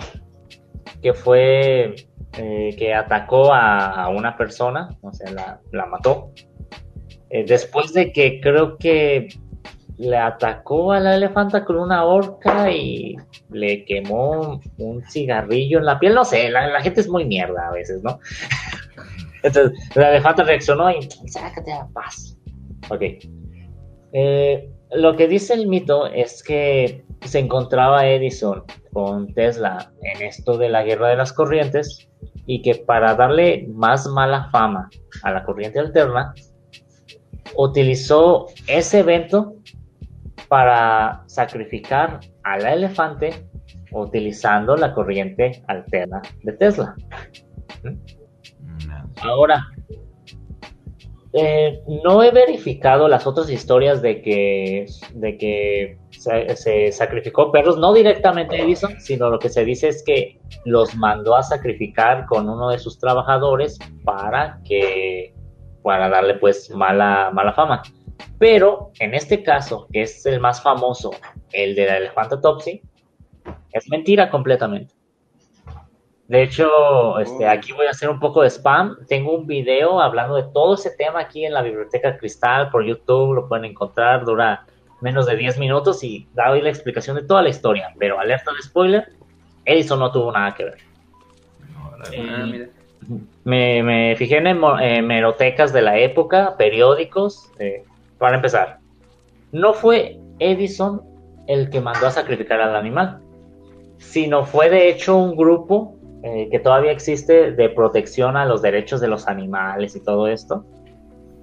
que fue eh, que atacó a, una persona, o sea, la, mató. Eh, después de que creo que le atacó a la elefanta con una horca y le quemó un cigarrillo en la piel, no sé, la, gente es muy mierda a veces, ¿no? Entonces, la elefanta reaccionó y sácate a paz. Ok. Eh, lo que dice el mito es que se encontraba Edison con Tesla en esto de la guerra de las corrientes y que para darle más mala fama a la corriente alterna, utilizó ese evento para sacrificar al elefante utilizando la corriente alterna de Tesla. Ahora, eh, no he verificado las otras historias de que, de que se, sacrificó perros, no directamente Edison, sino lo que se dice es que los mandó a sacrificar con uno de sus trabajadores para que para darle pues mala, mala fama. Pero en este caso, que es el más famoso, el de la elefantotopsy, es mentira completamente. De hecho, este, aquí voy a hacer un poco de spam. Tengo un video hablando de todo ese tema aquí en la Biblioteca Cristal por YouTube. Lo pueden encontrar, dura menos de 10 minutos y da hoy la explicación de toda la historia. Pero alerta de spoiler, Edison no tuvo nada que ver. Eh, me, me, fijé en hemerotecas de la época, periódicos. Eh, para empezar, no fue Edison el que mandó a sacrificar al animal, sino fue de hecho un grupo eh, que todavía existe de protección a los derechos de los animales y todo esto.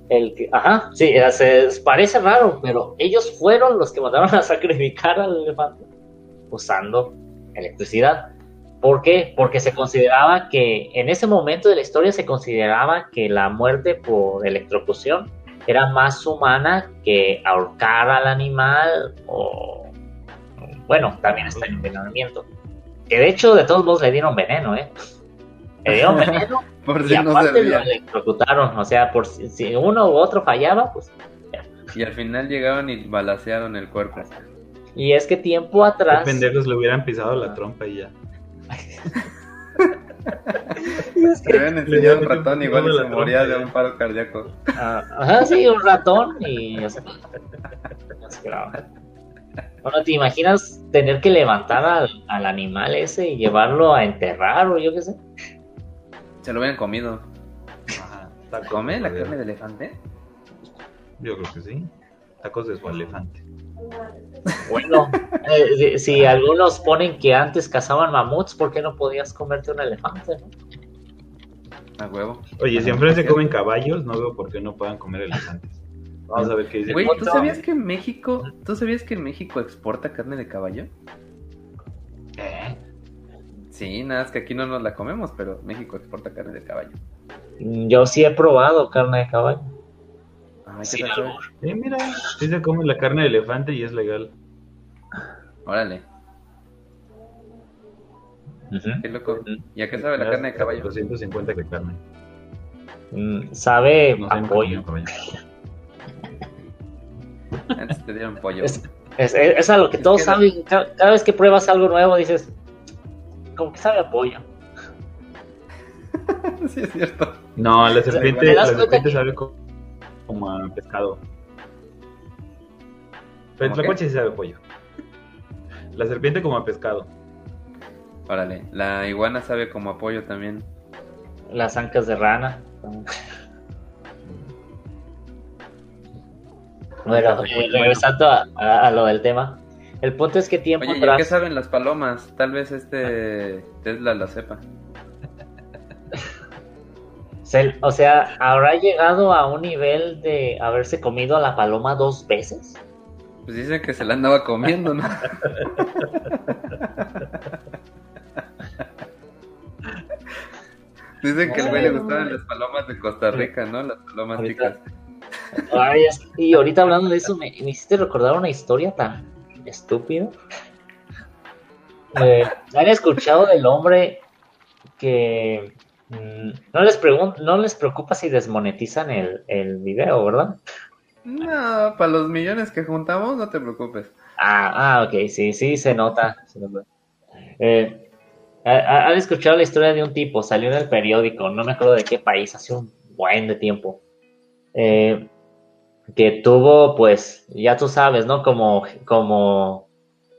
El que, ajá, sí, se, parece raro, pero ellos fueron los que mandaron a sacrificar al elefante usando electricidad. ¿Por qué? Porque se consideraba que en ese momento de la historia se consideraba que la muerte por electrocución era más humana que ahorcar al animal o, bueno, también está el envenenamiento. Que de hecho, de todos modos le dieron veneno, ¿eh? Le dieron veneno por y aparte lo electrocutaron. O sea, por si, uno u otro fallaba, pues. Y al final llegaron y balacearon el cuerpo. Y es que tiempo atrás. Pendejos le hubieran pisado la trompa y ya. Le habían enseñado un ratón igual y se moría de un paro cardíaco. Ah, ajá, sí, un ratón y. Bueno, ¿te imaginas tener que levantar al, al, animal ese y llevarlo a enterrar o yo qué sé? Se lo hubieran comido. Ajá. ¿Come la carne de elefante? Yo creo que sí. Tacos de su elefante. Bueno, eh, si, algunos ponen que antes cazaban mamuts, ¿por qué no podías comerte un elefante? A huevo. Oye, si enfrente se comen caballos, no veo por qué no puedan comer elefantes. Vamos a ver qué dice. Güey, ¿tú sabías que en México, ¿tú sabías que en México exporta carne de caballo? ¿Eh? Sí, nada, es que aquí no nos la comemos, pero México exporta carne de caballo. Yo sí he probado carne de caballo. Ay, sí, mira, sí se come la carne de elefante y es legal. Órale. Qué loco. ¿Y a qué sabe la carne de caballo? 250 de carne. Mm, sabe a pollo. Antes te dieron pollo. Es, es, es algo que todos saben. Cada, vez que pruebas algo nuevo dices, como que sabe a pollo. sí, es cierto. No, la serpiente, la serpiente sabe como como a pescado. Pero la coche sí sabe pollo. La serpiente como a pescado. Órale, la iguana sabe como a pollo también. Las ancas de rana. Bueno, eh, regresando a, lo del tema. El punto es que tiempo Oye, atrás... ¿qué saben las palomas? Tal vez este Tesla la sepa. O sea, ¿habrá llegado a un nivel de haberse comido a la paloma dos veces? Pues dicen que se la andaba comiendo, ¿no? dicen que al güey le gustaban las palomas de Costa Rica, ¿no? Las palomas chicas. Y ahorita hablando de eso, me, hiciste recordar una historia tan estúpida. Eh, ¿Han escuchado del hombre que Mm, no les no les preocupa si desmonetizan el, el video, ¿verdad? No, para los millones que juntamos, no te preocupes. Ah, ah ok, sí, sí, se nota. Eh, ¿Han escuchado la historia de un tipo? Salió en el periódico, no me acuerdo de qué país, hace un buen de tiempo. Eh, que tuvo, pues, ya tú sabes, ¿no? Como, como,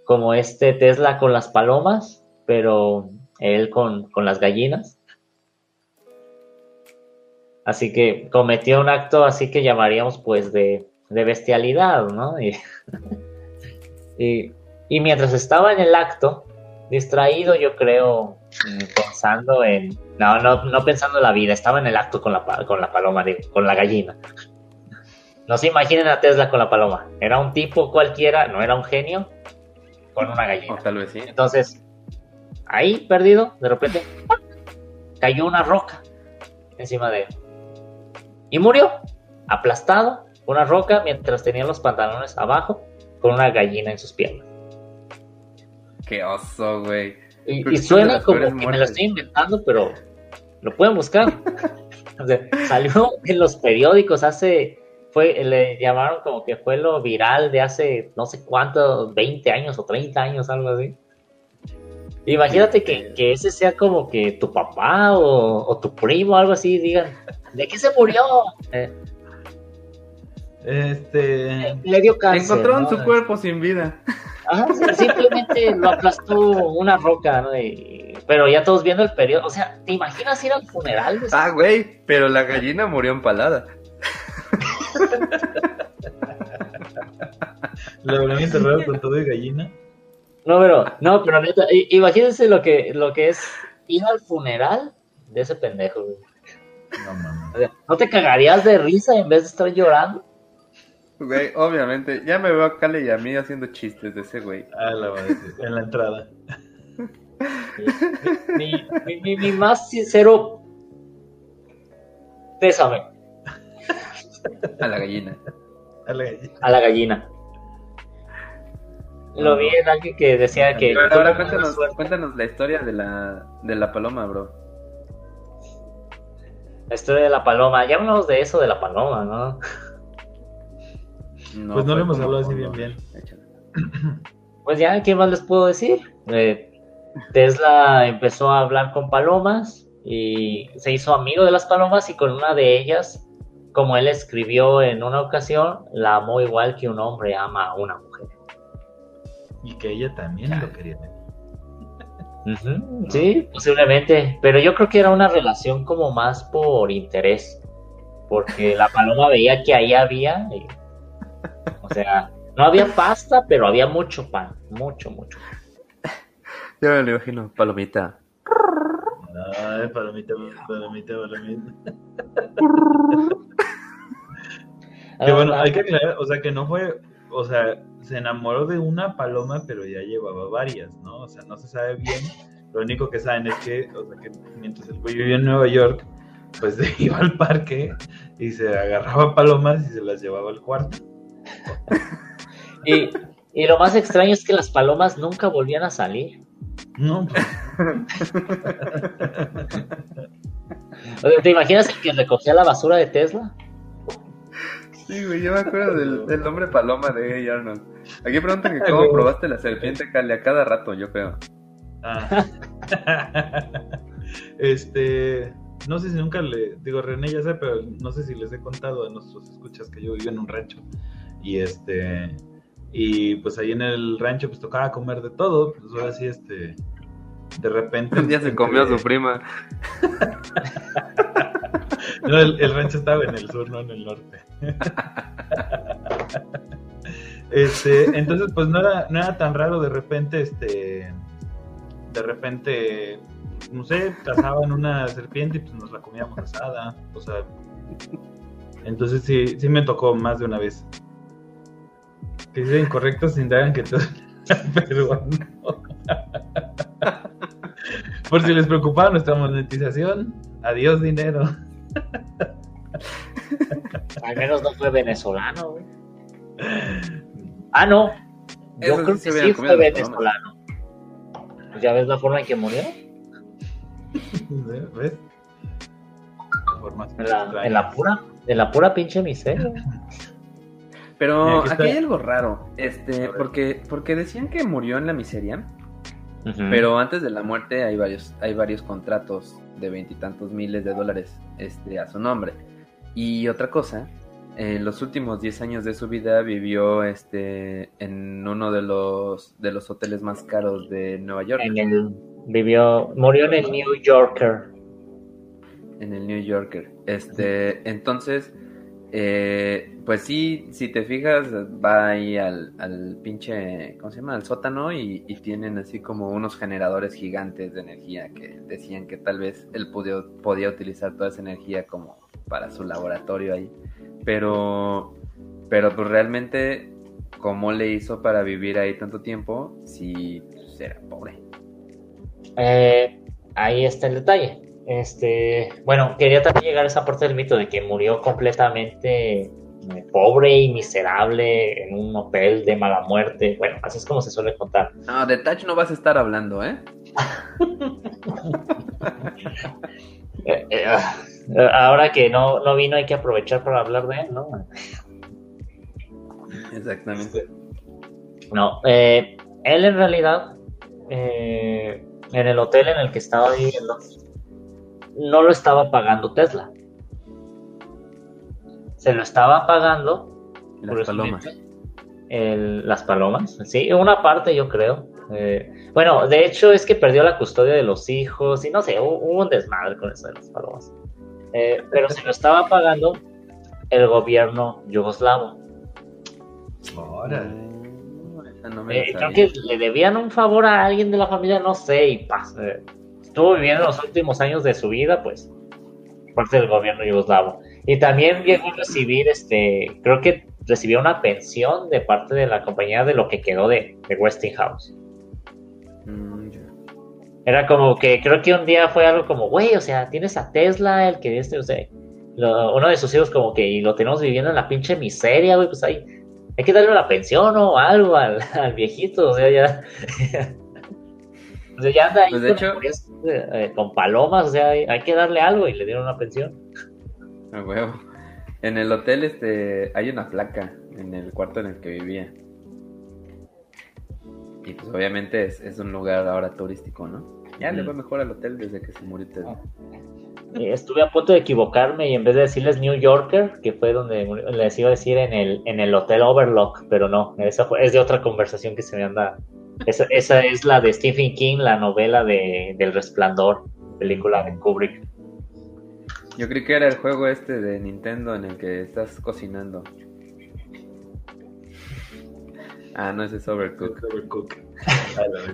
como este Tesla con las palomas, pero él con, con las gallinas. Así que cometió un acto así que llamaríamos pues de, bestialidad, ¿no? Y, y, mientras estaba en el acto, distraído yo creo, mm, pensando en... No, no, no pensando en la vida, estaba en el acto con la, con la paloma, con la gallina. No se imaginen a Tesla con la paloma. Era un tipo cualquiera, no era un genio, con una gallina. O tal vez sí. Entonces, ahí perdido, de repente, cayó una roca encima de él. Y murió, aplastado, una roca, mientras tenía los pantalones abajo, con una gallina en sus piernas. Qué oso, güey. Y, suena como que me lo estoy inventando, pero lo pueden buscar. O sea, salió en los periódicos hace, fue, le llamaron como que fue lo viral de hace no sé cuánto, 20 años o 30 años, algo así. Imagínate que, que ese sea como que tu papá o, o tu primo, algo así, digan, ¿de qué se murió? Eh, Este. le dio cáncer. Encontraron ¿no? su cuerpo sin vida. Ajá, simplemente lo aplastó una roca, ¿no? Y- pero ya todos viendo el periodo, o sea, ¿te imaginas ir al funeral? de Ah, güey, pero la gallina murió empalada. Lo habrán enterrado con todo de gallina. No, pero, no, pero neta, imagínense lo que, lo que es ir al funeral de ese pendejo, güey. No mames. O sea, ¿no te cagarías de risa en vez de estar llorando? Güey, obviamente. Ya me veo a Kale y a mí haciendo chistes de ese güey. Ah, la madre, en la entrada. Mi, mi, mi- mi más sincero pésame A la gallina. A la gallina. a la gallina. Lo vi en alguien que decía que... Pero ahora cuéntanos, la historia de la, de la paloma, bro. La historia de la paloma. Ya hablamos de eso de la paloma, ¿no? Pues no lo hemos hablado así bien, bien. Pues ya, ¿qué más les puedo decir? Eh, Tesla empezó a hablar con palomas y se hizo amigo de las palomas y con una de ellas, como él escribió en una ocasión, la amó igual que un hombre ama a una mujer. Y que ella también lo quería. Ujú, Sí, posiblemente, pero yo creo que era una relación como más por interés, porque la paloma veía que ahí había, y- o sea, no había pasta, pero había mucho pan, mucho, mucho. Yo me lo imagino, palomita. Ay, palomita, palomita, palomita. Que bueno, Ah, hay que aclarar, o sea, que no fue, o sea, se enamoró de una paloma, pero ya llevaba varias, ¿no? O sea, no se sabe bien. Lo único que saben es que, o sea, que mientras el güey vivía en Nueva York, pues se iba al parque y se agarraba palomas y se las llevaba al cuarto. Y, y lo más extraño es que las palomas nunca volvían a salir. No, O sea, ¿Te imaginas el que recogía la basura de Tesla? Sí, güey, yo me acuerdo del, del nombre paloma de Hey Arnold. Aquí preguntan que cómo probaste la serpiente, Cale, a cada rato, yo creo. ah. este, no sé si nunca le, digo, René ya sé, pero no sé si les he contado a nuestros escuchas que yo vivo en un rancho. Y este, y pues ahí en el rancho pues tocaba comer de todo, pues ahora sí, este, de repente... Un día se comió a su prima. No, el, el rancho estaba en el sur, no en el norte. Este, entonces, pues no era, no era tan raro de repente, este, de repente, no sé, cazaban una serpiente y pues nos la comíamos asada, o sea, entonces sí, sí me tocó más de una vez. Que dicen incorrectos sin indagan que todo peruano. Por si les preocupaba nuestra monetización, adiós dinero. Al menos no fue venezolano, güey. Ah, no. Yo Eso creo que sí fue venezolano. Pues ya ves la forma en que murió. ¿Ves? En la, en la pura, en la pura pinche miseria. Pero aquí hay algo raro, este, porque, porque decían que murió en la miseria, Pero antes de la muerte hay varios, hay varios contratos de veintitantos miles de dólares, este, a su nombre. Y otra cosa, en los últimos 10 años de su vida vivió, este, en uno de los, de los hoteles más caros de Nueva York, en el vivió, murió en el New Yorker. en el New Yorker. Este, entonces, eh, pues sí, si te fijas, va ahí al, pinche, ¿cómo se llama? Al sótano y, tienen así como unos generadores gigantes de energía que decían que tal vez él pudió- podía utilizar toda esa energía como para su laboratorio ahí. Pero, Pero pues realmente, ¿cómo le hizo para vivir ahí tanto tiempo si pues, era pobre? Eh, ahí está el detalle. Este, bueno, quería también llegar a esa parte del mito de que murió completamente eh, pobre y miserable en un hotel de mala muerte. Bueno, así es como se suele contar. No, de Touch no vas a estar hablando, ¿eh? Eh, eh, ah, ahora que no, no vino hay que aprovechar para hablar de él, ¿no? Exactamente. No, eh, él en realidad, eh, en el hotel en el que estaba viviendo, no lo estaba pagando Tesla. Se lo estaba pagando Las palomas. el- las palomas, sí, una parte yo creo. Eh, bueno, de hecho es que perdió la custodia de los hijos y no sé, hubo, hubo un desmadre con eso de las palomas. Eh, pero se lo estaba pagando el gobierno yugoslavo. Órale. No, me la Eh, creo que le debían un favor a alguien de la familia, no sé, y paz. Estuvo viviendo los últimos años de su vida, pues, parte del gobierno yugoslavo. Y también llegó a recibir, este, creo que recibió una pensión de parte de la compañía de lo que quedó de, de Westinghouse. Mm. Era como que, creo que un día fue algo como, güey, o sea, tienes a Tesla, el que este, o sea, lo- uno de sus hijos como que, y lo tenemos viviendo en la pinche miseria, güey, pues ahí, hay que darle una pensión o algo al, al viejito, o sea, ya... o sea, ya anda ahí Pues, de con, hecho- hamburguesas, eh, con palomas, o sea, hay, hay que darle algo y le dieron una pensión. A huevo. En el hotel este hay una placa en el cuarto en el que vivía. Y pues obviamente es, es un lugar ahora turístico, ¿no? Ya le va mejor al hotel desde que se murió Tesla. Eh, Estuve a punto de equivocarme y en vez de decirles New Yorker, que fue donde murió, les iba a decir en el, en el Hotel Overlock, pero no, esa fue- es de otra conversación que se me anda. Esa, esa es la de Stephen King, la novela de, del Resplandor, película de Kubrick. Yo creí que era el juego este de Nintendo en el que estás cocinando. Ah, no, ese es la vez.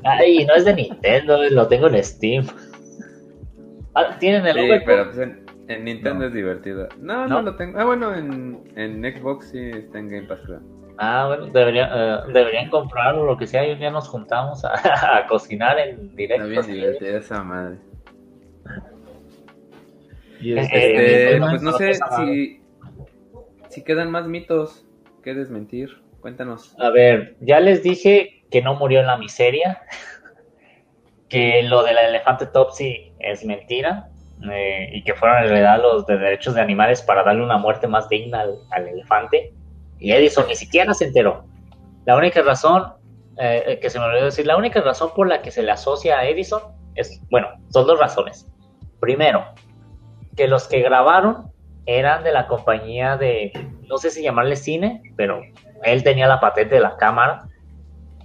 Ay, no es de Nintendo, lo tengo en Steam. Ah, ¿Tienen el Sí, Overcooked? pero pues en, en Nintendo No. es divertido. No, ¿No? no, lo tengo. Ah, bueno, en, en Xbox sí está en Game Pass, creo. Ah, bueno, debería, eh, deberían comprarlo, lo que sea, y un día nos juntamos a, a cocinar en directo. Está bien divertida esa madre. Y Eh, este, pues no sé si, si quedan más mitos que desmentir. Cuéntanos. A ver, ya les dije que no murió en la miseria, que lo del elefante Topsy es mentira eh, y que fueron realidad los de derechos de animales para darle una muerte más digna al, al elefante. Y Edison ni siquiera se enteró. La única razón, eh, que se me olvidó decir, la única razón por la que se le asocia a Edison es, bueno, son dos razones. Primero, que los que grabaron eran de la compañía de, no sé si llamarle cine, pero él tenía la patente de la cámara,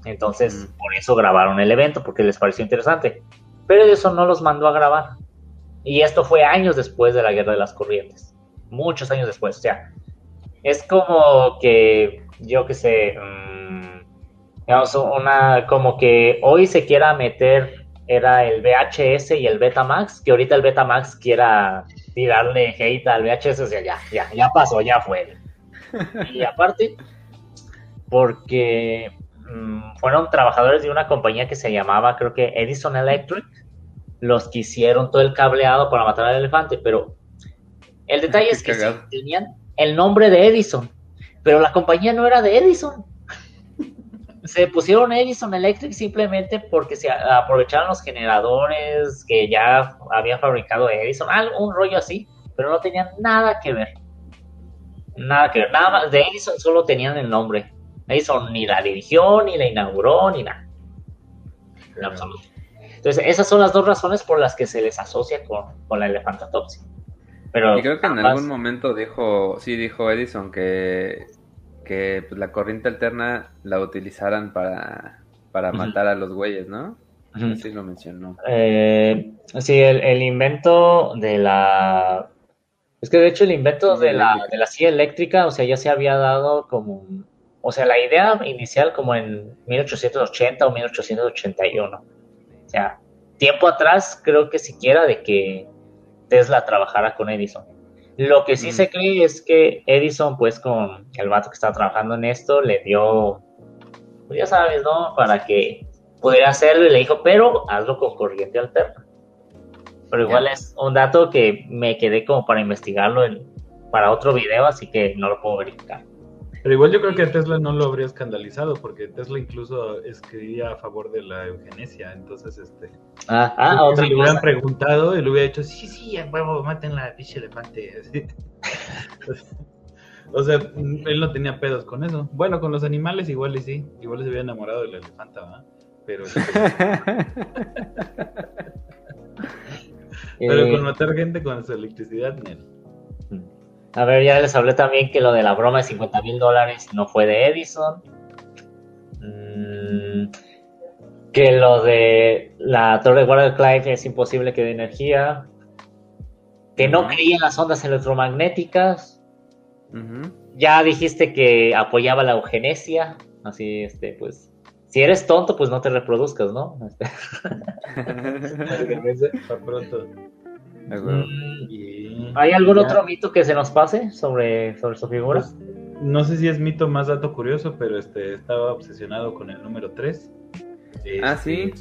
entonces Mm. por eso grabaron el evento, porque les pareció interesante. Pero eso no los mandó a grabar. Y esto fue años después de la Guerra de las Corrientes, muchos años después. O sea, es como que, yo qué sé, mm, digamos, una, como que hoy se quiera meter, era el VHS y el Betamax, que ahorita el Betamax quiera tirarle hate al VHS, o sea, ya, ya, ya pasó, ya fue. Y aparte, porque mm, fueron trabajadores de una compañía que se llamaba, creo que Edison Electric, los que hicieron todo el cableado para matar al elefante, pero el detalle Qué es que sí, tenían el nombre de Edison, pero la compañía no era de Edison. Se pusieron Edison Electric simplemente porque se aprovecharon los generadores que ya había fabricado Edison, algo, un rollo así, pero no tenían nada que ver. Nada que ver, nada más. De Edison solo tenían el nombre. Edison ni la dirigió, ni la inauguró, ni nada. En absoluto. Entonces, esas son las dos razones por las que se les asocia con, con la elefantotopsia. Pero Y creo que en algún momento dijo, sí dijo Edison que, que pues, la corriente alterna la utilizaran para, para matar a los güeyes, ¿no? Así lo mencionó. Eh, sí, el, el invento de la... Es que de hecho el invento de la, eléctrica. de la silla eléctrica, o sea, ya se había dado como... O sea, la idea inicial como en 1880 o 1881. O sea, tiempo atrás creo que siquiera de que Tesla trabajara con Edison. Lo que sí Mm. se cree es que Edison, pues con el vato que estaba trabajando en esto, le dio, pues ya sabes, ¿no? Para que pudiera hacerlo y le dijo, pero hazlo con corriente alterna. Pero igual es un dato que me quedé como para investigarlo en- para otro video, así que no lo puedo verificar. Pero igual yo creo que a Tesla no lo habría escandalizado, porque Tesla incluso escribía a favor de la eugenesia. Entonces, este. Ah, ah otra si le hubieran preguntado, él hubiera dicho, sí, sí, a huevo, maten la pinche elefante. así. o sea, él no tenía pedos con eso. Bueno, con los animales igual y sí. Igual se había enamorado del elefante, ¿verdad? Pero, este, pero Eh, con matar gente con su electricidad, Nel. A ver, ya les hablé también que lo de la broma de 50 mil dólares no fue de Edison. Mm, que lo de la torre de guardia de Clive es imposible que dé energía. Que no creía en las ondas electromagnéticas. Ya dijiste que apoyaba la eugenesia. Así, este, pues. Si eres tonto, pues no te reproduzcas, ¿no? Este, Para pronto. De acuerdo. mm, Y- ¿Hay algún ya. otro mito que se nos pase sobre, sobre su figura? Pues, no sé si es mito más dato curioso, pero este estaba obsesionado con el número 3. Ah, sí.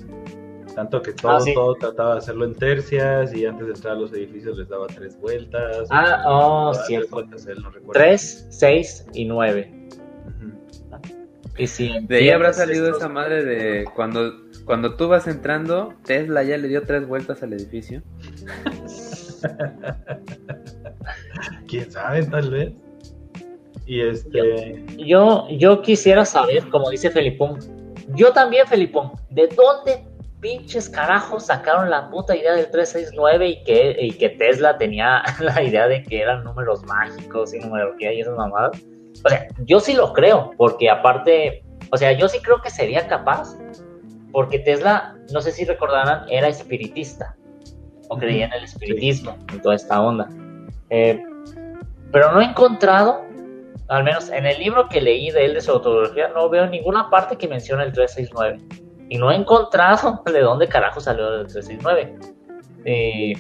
Tanto que todo, Ah, sí. todo trataba de hacerlo en tercias y antes de entrar a los edificios les daba tres vueltas. Ah, oh, tres cierto. vueltas, él no recuerda. 3, 6 y 9. Ujú. Y si De ahí habrá salido estos- esa madre de cuando, cuando tú vas entrando, Tesla ya le dio tres vueltas al edificio. Quién sabe, tal vez. Y este. Yo, yo quisiera saber, como dice Felipón, yo también, Felipón, ¿de dónde pinches carajos sacaron la puta idea del 369 y que, y que Tesla tenía la idea de que eran números mágicos y numerología y esas mamadas? O sea, yo sí lo creo, porque aparte, o sea, yo sí creo que sería capaz, porque Tesla, no sé si recordarán, era espiritista, o creía en el espiritismo, en toda esta onda. Eh, pero no he encontrado al menos en el libro que leí de él de su autobiografía, no veo ninguna parte que mencione el 369. Y no he encontrado de dónde carajo salió el 369. Eh,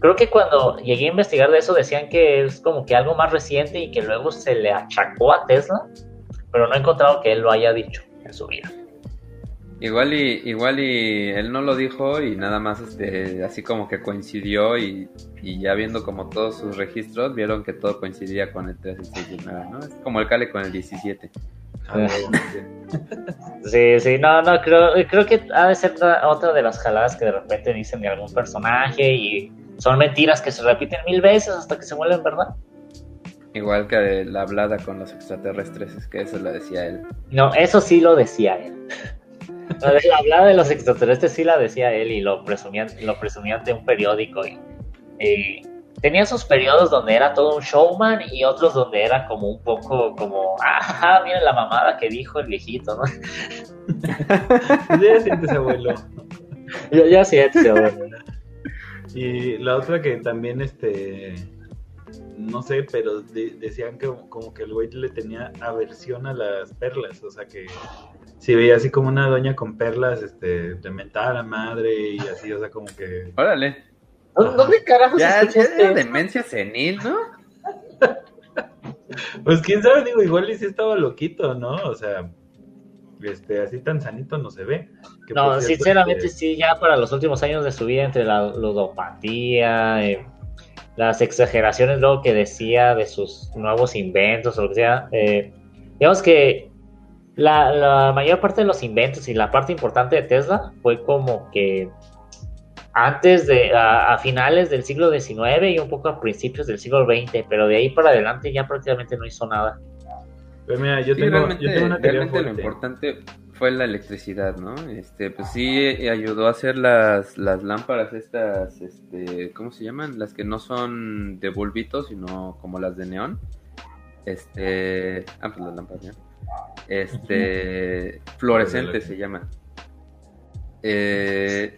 creo que cuando llegué a investigar de eso decían que es como que algo más reciente y que luego se le achacó a Tesla, pero no he encontrado que él lo haya dicho en su vida. Igual y, igual y él no lo dijo y nada más este, así como que coincidió y, y ya viendo como todos sus registros, vieron que todo coincidía con el 3 y 6 y 9, ¿no? Es como el Cale con el 17. a ver, Sí, sí, no, no, creo, creo que ha de ser otra- otra de las jaladas que de repente dicen de algún personaje y son mentiras que se repiten mil veces hasta que se vuelven verdad. Igual que la hablada con los extraterrestres, es que eso lo decía él. No, eso sí lo decía él. De la hablada de los extraterrestres sí la decía él y lo presumía, lo presumía ante un periódico. Y, y tenía sus periodos donde era todo un showman y otros donde era como un poco como, ah, miren la mamada que dijo el viejito, ¿no? ya sientes abuelo. Yo ya sí, bueno. Y la otra que también, este, no sé, pero de- decían que como que el güey le tenía aversión a las perlas, o sea que si veía así como una doña con perlas, este, le mentaba a la madre y así, o sea, como que... Órale. ¿Dó- ¿Dónde carajos Ya, ya era eso? demencia senil, ¿no? Pues quién sabe, digo, igual y sí estaba loquito, ¿no? O sea, este, así tan sanito no se ve. Que, No, sinceramente este, sí, ya para los últimos años de su vida, entre la ludopatía, eh, las exageraciones luego que decía de sus nuevos inventos o lo que sea, eh, digamos que la, la mayor parte de los inventos y la parte importante de Tesla fue como que antes de, a, a finales del siglo XIX y un poco a principios del siglo XX, pero de ahí para adelante ya prácticamente no hizo nada. Pero mira, yo Sí, tengo, realmente, yo tengo una teoría realmente lo importante fue la electricidad, ¿no? Este, pues sí eh, ayudó a hacer las, las lámparas estas, este, ¿cómo se llaman? Las que no son de bulbito, sino como las de neón. Este, ah, pues las lámparas de neón. Este, fluorescentes se llaman. Eh,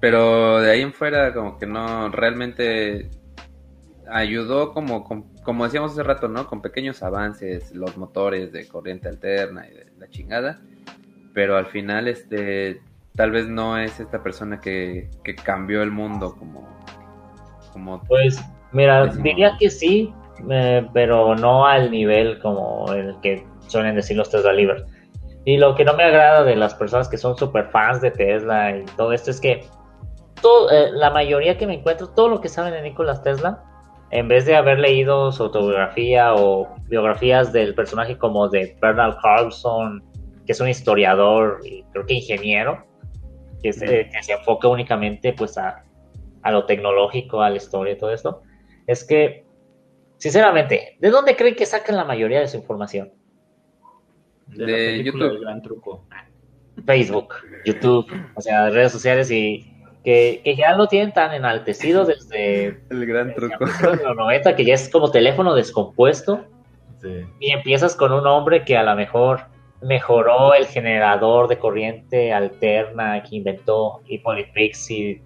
pero de ahí en fuera como que no, realmente ayudó como, como, como decíamos hace rato, ¿no? Con pequeños avances, los motores de corriente alterna y de la chingada. Pero al final, este, tal vez no es esta persona que, que cambió el mundo como, como Pues Mira, diría que sí, eh, pero no al nivel como el que suelen decir los Tesla Livers. Y lo que no me agrada de las personas que son super fans de Tesla y todo esto es que todo, eh, la mayoría que me encuentro, todo lo que saben de Nicolás Tesla, en vez de haber leído su autobiografía o biografías del personaje como de Bernard Carlson, que es un historiador y creo que ingeniero, que, se- que se enfoca únicamente pues a, a lo tecnológico, a la historia y todo esto, es que, sinceramente, ¿de dónde creen que sacan la mayoría de su información? De, De la película YouTube. del gran truco. Facebook, YouTube, o sea, redes sociales y que, que ya lo tienen tan enaltecido desde El gran truco. los 90 que ya es como teléfono descompuesto Sí. y empiezas con un hombre que a lo mejor mejoró el generador de corriente alterna que inventó Pixie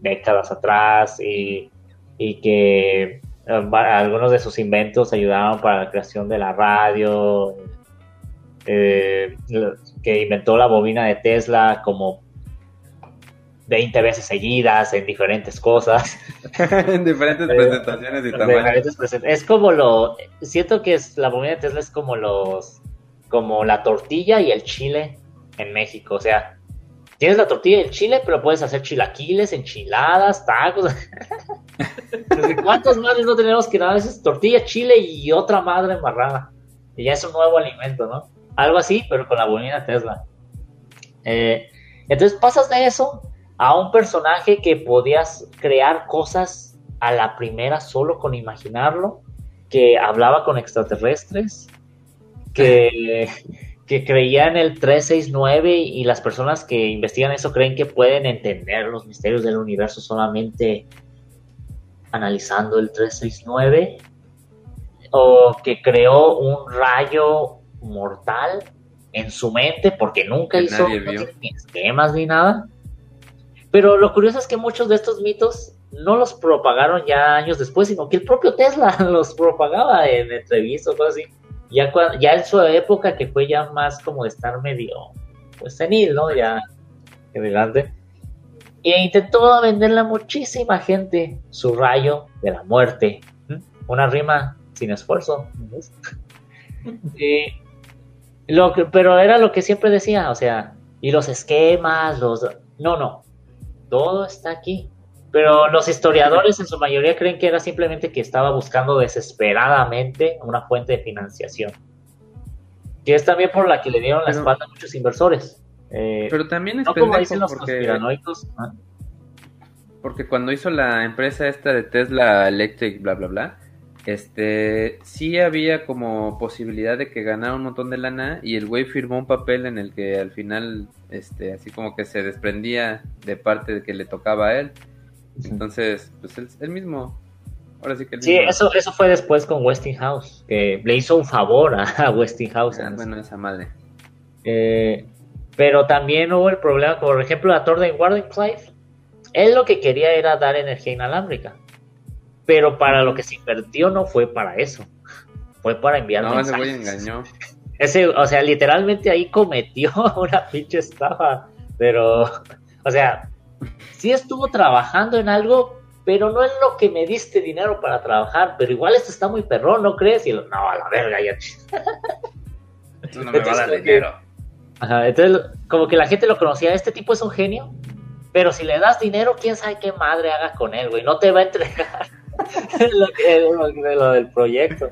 décadas atrás y, y que eh, algunos de sus inventos ayudaron para la creación de la radio, eh, que inventó la bobina de Tesla como 20 veces seguidas en diferentes cosas. en diferentes presentaciones y tamaños. diferentes presen- Es como lo. Siento que es, la bobina de Tesla es como los. Como la tortilla y el chile en México. O sea, tienes la tortilla y el chile, pero puedes hacer chilaquiles, enchiladas, tacos. ¿Cuántos madres no tenemos que nada es tortilla, chile y otra madre embarrada? Y ya es un nuevo alimento, ¿no? Algo así, pero con la bobina Tesla. Eh, entonces pasas de eso a un personaje que podías crear cosas a la primera solo con imaginarlo, que hablaba con extraterrestres, que, que creía en el 369 y las personas que investigan eso creen que pueden entender los misterios del universo solamente analizando el 369, o que creó un rayo mortal en su mente porque nunca Que hizo no ni esquemas ni nada. Pero lo curioso es que muchos de estos mitos no los propagaron ya años después, sino que el propio Tesla los propagaba en entrevistas o cosas así. Ya, ya en su época, que fue ya más como de estar medio pues, senil, ¿no? Ya adelante. E intentó venderle a muchísima gente su rayo de la muerte. ¿Mm? Una rima sin esfuerzo. lo que, pero era lo que siempre decía, o sea, y los esquemas, los... No, no, todo está aquí. Pero los historiadores en su mayoría creen que era simplemente que estaba buscando desesperadamente una fuente de financiación. Que es también por la que le dieron la Pero- espalda a muchos inversores. Eh, Pero también es no como dicen los porque, conspiranoicos. porque cuando hizo la empresa esta de Tesla Electric, bla, bla, bla, este, sí había como posibilidad de que ganara un montón de lana y el güey firmó un papel en el que al final, este, así como que se desprendía de parte de que le tocaba a él. Entonces, pues él, él mismo, ahora sí que él Sí, mismo- eso, eso fue después con Westinghouse, que le hizo un favor a, a Westinghouse. Ah, bueno, esa madre. Eh, pero también hubo el problema, por ejemplo, la torre de Wardenclyffe. Él lo que quería era dar energía inalámbrica. Pero para lo que se invirtió no fue para eso. Fue para enviar No, ese mensajes. güey engañó. Ese, o sea, literalmente ahí cometió una pinche estafa. Pero, o sea, sí estuvo trabajando en algo, pero no en lo que me diste dinero para trabajar. Pero igual esto está muy perrón, ¿no crees? Y lo, no, a la verga, ya. Tú no me vas a dar Entonces, dinero. Ajá, entonces, como que la gente lo conocía, este tipo es un genio, pero si le das dinero, quién sabe qué madre haga con él, güey, no te va a entregar lo, que- lo- lo del proyecto.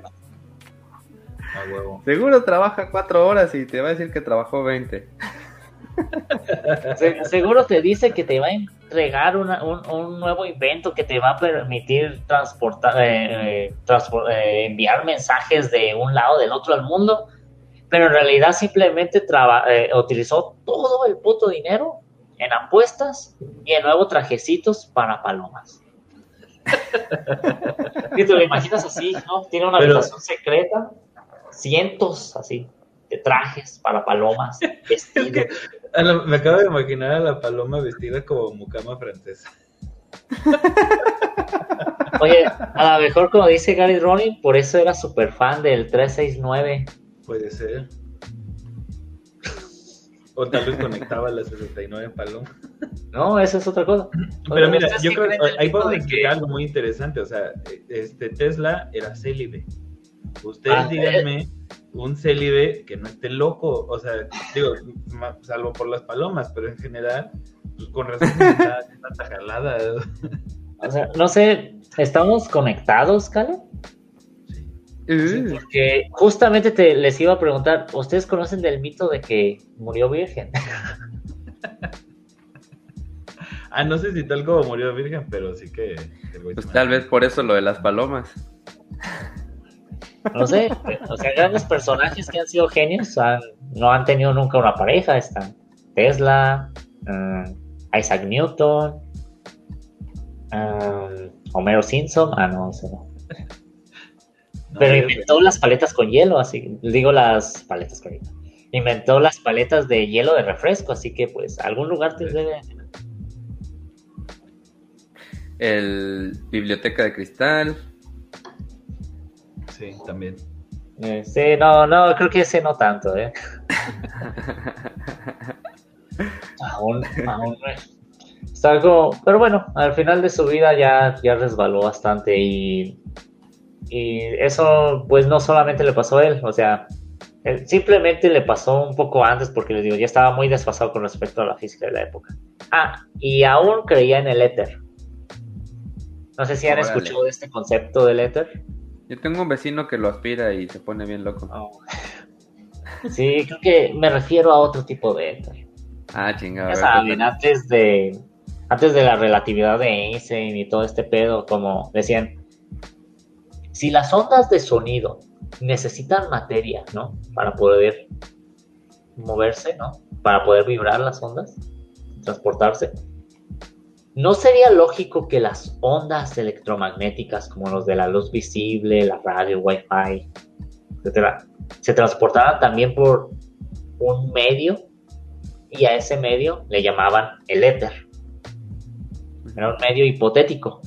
A huevo. Seguro trabaja cuatro horas y te va a decir que trabajó 20. Se- seguro te dice que te va a entregar una- un, un nuevo invento que te va a permitir transportar, eh, eh, eh, enviar mensajes de un lado del otro al mundo, pero en realidad simplemente traba- eh, utilizó todo el puto dinero en apuestas y en nuevos trajecitos para palomas. Y te lo imaginas así, ¿no? Tiene una Pero- habitación secreta, cientos así de trajes para palomas, vestidos. La- me acabo de imaginar a la paloma vestida como mucama francesa. Oye, a lo mejor como dice Gary Ronin, por eso era súper fan del 369. Puede ser. O tal vez conectaba la 69 Paloma. No, esa es otra cosa. Pero O- mira, ¿ustedes yo creo que ahí de explicar que- algo muy interesante. O sea, este Tesla era célibe. Ustedes Ah, díganme un célibe que no esté loco. O sea, digo, salvo por las palomas, pero en general, pues, con razón está tanta jalada. O sea, no sé, ¿estamos conectados, Cala? Uh, Porque justamente te les iba a preguntar, ¿ustedes conocen del mito de que murió virgen? Ah, no sé si tal como murió virgen, pero sí que. el güey pues tal vez por eso lo de las palomas. No sé, o sea, grandes personajes que han sido genios han- no han tenido nunca una pareja. Están Tesla, mm, Isaac Newton, mm, Homero Simpson. Ah, no, ese no. Pero inventó las paletas con hielo, así digo las paletas con hielo. Inventó las paletas de hielo de refresco, así que pues algún lugar te Sí. debe. El Biblioteca de Cristal. Sí, también. Eh, sí, no, no, creo que ese no tanto, ¿eh? aún, aún no es. Está algo, pero bueno, al final de su vida ya, ya resbaló bastante y, y eso pues no solamente le pasó a él, o sea, él simplemente le pasó un poco antes porque les digo, ya estaba muy desfasado con respecto a la física de la época. Ah, y aún creía en el éter. No sé si han Órale. escuchado de este concepto del éter. Yo tengo un vecino que lo aspira y se pone bien loco. Oh. Sí, creo que me refiero a otro tipo de éter. Ah, chingada. Ya saben, antes de, antes de la relatividad de Einstein y todo este pedo, como decían, si las ondas de sonido necesitan materia, ¿no? Para poder moverse, ¿no? Para poder vibrar las ondas, transportarse. ¿No sería lógico que las ondas electromagnéticas, como los de la luz visible, la radio, wifi, etcétera, se transportaran también por un medio y a ese medio le llamaban el éter. Era un medio hipotético.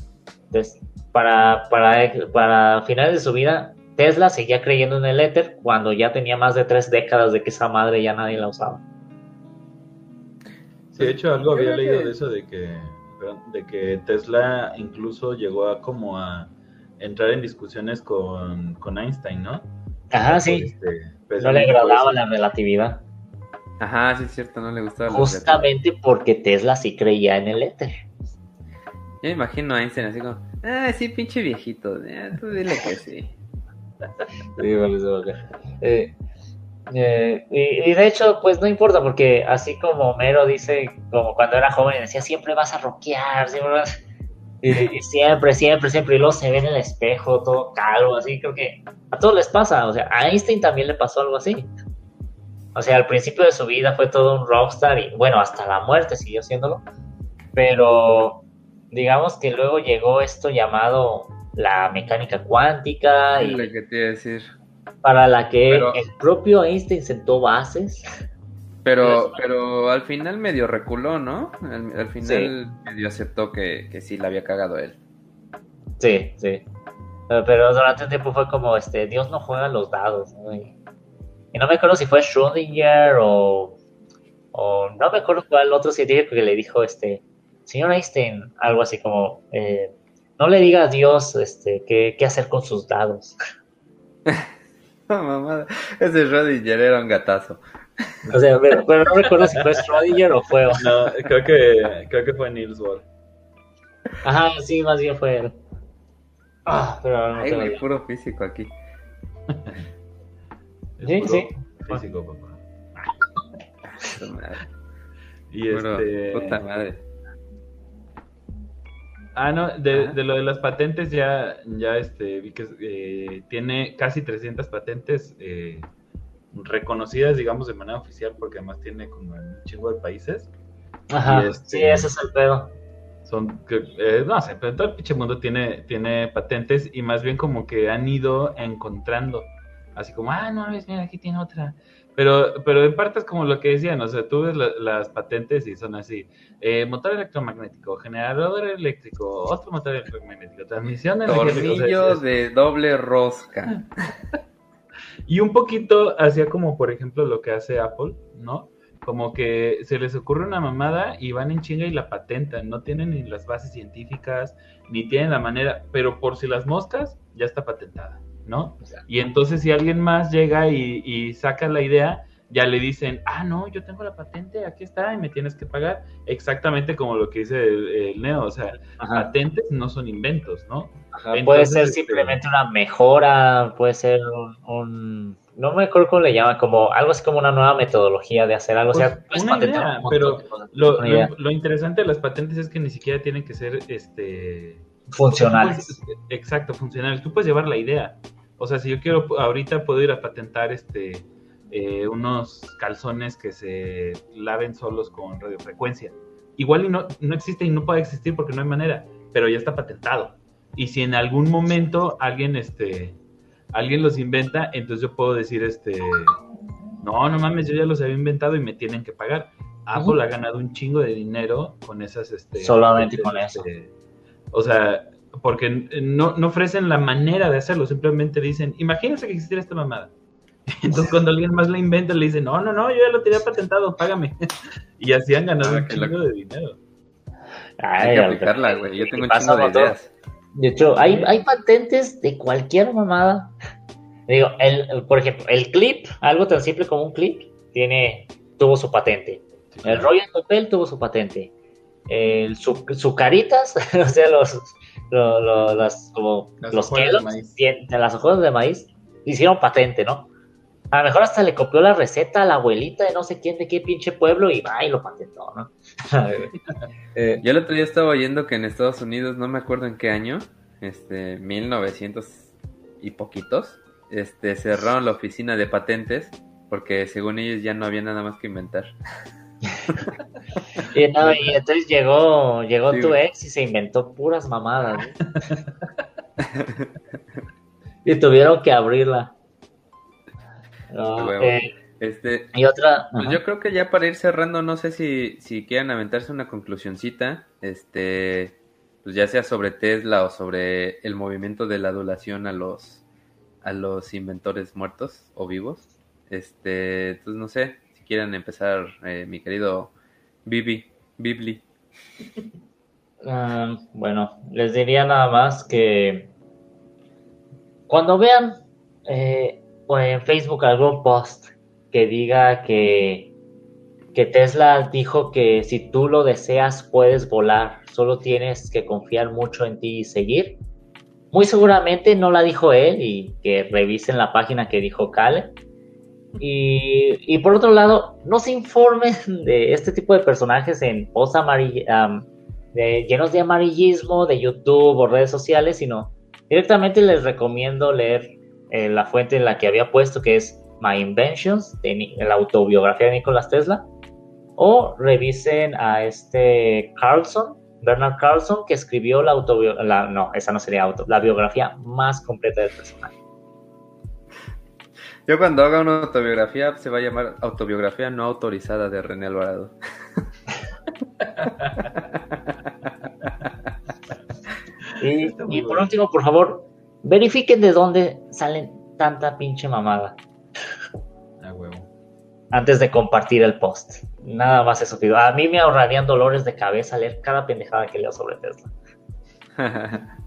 Entonces, para, para, para finales de su vida, Tesla seguía creyendo en el éter cuando ya tenía más de tres décadas de que esa madre ya nadie la usaba. Sí, de hecho, algo había leído que- de eso de que, de que Tesla incluso llegó a como a entrar en discusiones con, con Einstein, ¿no? Ajá, sí. Este, pues, No le agradaba la relatividad. Ajá, sí es cierto, no le gustaba. la Justamente porque Tesla sí creía en el éter. Yo me imagino a Einstein así como, ah, sí, pinche viejito. eh, tú dile que sí. Sí, vale, vale. Eh, eh, y, y de hecho, pues no importa, porque así como Homero dice, como cuando era joven, decía, siempre vas a rockear, siempre vas... Y siempre, siempre, siempre, y luego se ve en el espejo todo calvo, así, creo que a todos les pasa, o sea, a Einstein también le pasó algo así. O sea, al principio de su vida fue todo un rockstar y bueno, hasta la muerte siguió siéndolo, pero digamos que luego llegó esto llamado la mecánica cuántica y que te iba a decir. para la que Pero- el propio Einstein sentó bases. Pero, pero al final medio reculó, ¿no? Al, al final medio aceptó que, que sí la había cagado él. Sí, sí. Pero durante un tiempo fue como, este, Dios no juega los dados. ¿no? Y, y no me acuerdo si fue Schrödinger o, o no me acuerdo cuál otro científico que le dijo, este, señor Einstein, algo así como, eh, no le diga a Dios, este, qué, qué hacer con sus dados. Mamada. Ese Rodinger era un gatazo. O sea, pero, pero no recuerdo si fue Schrödinger o fue... No, creo que, creo que fue Niels Bohr. Ajá, sí, más bien fue él. Ah, pero no Ay, tengo güey, puro físico aquí. Es Sí, puro sí. Físico, papá. Madre. Y Puro- este. Puta madre. Ah, no, de, de lo de las patentes ya, ya este, vi que eh, tiene casi 300 patentes eh, reconocidas, digamos, de manera oficial, porque además tiene como en un chingo de países. Ajá, este- sí, ese es el pedo. Son, que, eh, no sé, pero todo el pinche mundo tiene, tiene patentes y más bien como que han ido encontrando. Así como, ah, no, ves, mira, aquí tiene otra. Pero, pero en parte es como lo que decían, o sea, tú ves la- las patentes y son así, eh, motor electromagnético, generador eléctrico, otro motor electromagnético, transmisión o sea, Tornillo de doble rosca. Y un poquito hacía como, por ejemplo, lo que hace Apple, ¿no? Como que se les ocurre una mamada y van en chinga y la patentan. No tienen ni las bases científicas, ni tienen la manera, pero por si las moscas, ya está patentada, ¿no? Y entonces si alguien más llega y, y saca la idea, ya le dicen, ah, no, yo tengo la patente, aquí está, y me tienes que pagar. Exactamente como lo que dice el, Neo, o sea, patentes no son inventos, ¿no? puede ser este, simplemente una mejora, puede ser un, no me acuerdo cómo le llaman, como algo así como una nueva metodología de hacer algo. o sea, pues, una idea, pero lo, lo, interesante de las patentes es que ni siquiera tienen que ser este funcionales. exacto, funcionales. Tú puedes llevar la idea. O sea, si yo quiero ahorita puedo ir a patentar este eh, unos calzones que se laven solos con radiofrecuencia. Igual y no, no existe y no puede existir porque no hay manera, pero ya está patentado. Y si en algún momento alguien, este, alguien los inventa, entonces yo puedo decir, este, no, no mames, yo ya los había inventado y me tienen que pagar. Apple ha ganado un chingo de dinero con esas, este, solamente con eso. Este, o sea, porque no, no ofrecen la manera de hacerlo, simplemente dicen, imagínense que existiera esta mamada Entonces cuando alguien más la inventa le dice, no, no, no, yo ya lo tenía patentado, págame. y así han ganado ah, un chingo de dinero. hay que aplicarla, güey. Yo tengo un chingo de ideas. De hecho, hay, hay patentes de cualquier mamada. Digo, el, por ejemplo, el clip, algo tan simple como un clip, tiene, tuvo su patente. El rollo de papel tuvo su patente. El, su, su caritas, o sea, los, los, los, como, las los de, maíz. las hojas de maíz, hicieron patente, ¿no? A lo mejor hasta le copió la receta a la abuelita de no sé quién, de qué pinche pueblo y va y lo patentó, ¿no? eh, yo el otro día estaba oyendo que en Estados Unidos, no me acuerdo en qué año, este, 1900 y poquitos, este, cerraron la oficina de patentes porque según ellos ya no había nada más que inventar. y, no, y entonces llegó, llegó tu ex y se inventó puras mamadas. y tuvieron que abrirla. Eh, este, y otra. Pues yo creo que ya para ir cerrando, no sé si, si quieran aventarse una conclusioncita, este, pues ya sea sobre Tesla o sobre el movimiento de la adulación a los a los inventores muertos o vivos. Este, entonces no sé si quieren empezar, eh, mi querido Bibi, Bibli. Ah, bueno, les diría nada más que cuando vean eh, o en Facebook algún post que diga que, que Tesla dijo que si tú lo deseas puedes volar, solo tienes que confiar mucho en ti y seguir. Muy seguramente no la dijo él y que revisen la página que dijo Kale. Y, por otro lado, no se informen de este tipo de personajes en posts llenos de amarillismo de YouTube o redes sociales, sino directamente les recomiendo leer eh, la fuente en la que había puesto, que es My Inventions, la autobiografía de Nikola Tesla, o revisen a este Carlson, Bernard Carlson, que escribió la autobiografía, no, esa no sería auto, la biografía más completa del personaje. Yo cuando haga una autobiografía se va a llamar autobiografía no autorizada de René Alvarado. y por último, por favor, Verifiquen de dónde salen tanta pinche mamada. A huevo. Antes de compartir el post. Nada más eso pido. A mí me ahorrarían dolores de cabeza leer cada pendejada que leo sobre Tesla.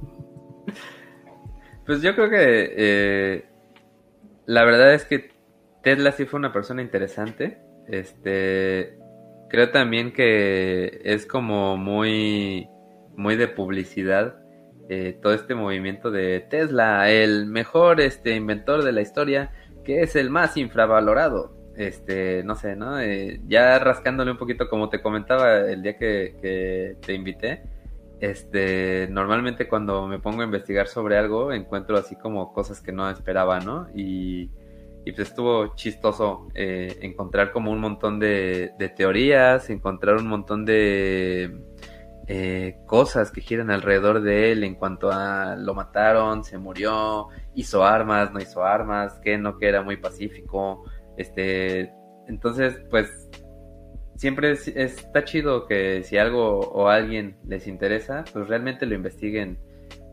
pues yo creo que eh, la verdad es que Tesla sí fue una persona interesante. Este creo también que es como muy muy de publicidad eh, todo este movimiento de Tesla, el mejor este, inventor de la historia, que es el más infravalorado. Este, no sé, ¿no? Eh, ya rascándole un poquito, como te comentaba el día que, te invité, este, normalmente cuando me pongo a investigar sobre algo, encuentro así como cosas que no esperaba, ¿no? Y, pues estuvo chistoso eh, encontrar como un montón de teorías, encontrar un montón de eh, cosas que giran alrededor de él en cuanto a lo mataron, se murió, hizo armas, no hizo armas, que no que era muy pacífico, este, entonces pues siempre está chido que si algo o alguien les interesa, pues realmente lo investiguen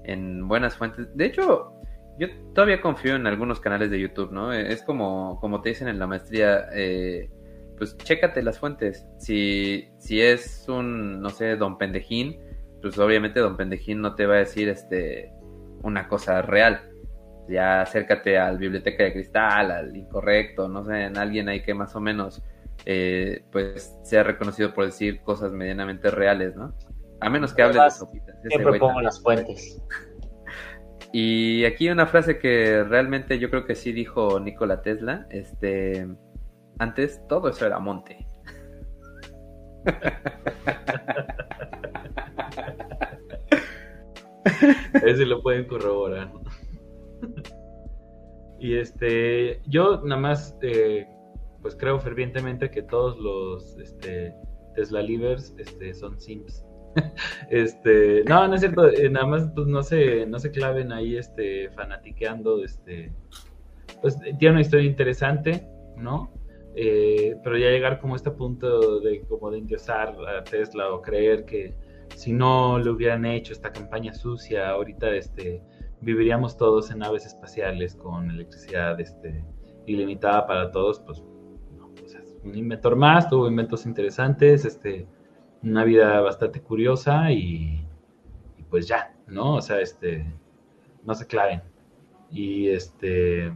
en buenas fuentes. De hecho, yo todavía confío en algunos canales de YouTube, ¿no? Es como, como te dicen en la maestría, eh, pues chécate las fuentes. Si, si es un, no sé, don pendejín, pues obviamente don pendejín no te va a decir este una cosa real. Ya acércate al Biblioteca de Cristal, al Incorrecto, no sé, en alguien ahí que más o menos eh, pues sea reconocido por decir cosas medianamente reales, ¿no? A menos que hable de sopitas. Siempre pongo las fuentes. Y aquí una frase que realmente yo creo que sí dijo Nikola Tesla, este, antes todo eso era monte. Ese lo pueden corroborar. y este, yo nada más, eh, pues creo fervientemente que todos los este, Tesla Livers este, son Sims. este, no, no es cierto, eh, nada más pues no se, no se claven ahí este fanatiqueando, este, pues tiene una historia interesante, ¿no? Eh, pero ya llegar como a este punto de como de endiosar a Tesla o creer que si no le hubieran hecho esta campaña sucia, ahorita este viviríamos todos en naves espaciales con electricidad este ilimitada para todos, pues un inventor más, tuvo inventos interesantes, este una vida bastante curiosa y, pues ya, ¿no? O sea, este, no se claven. Y este,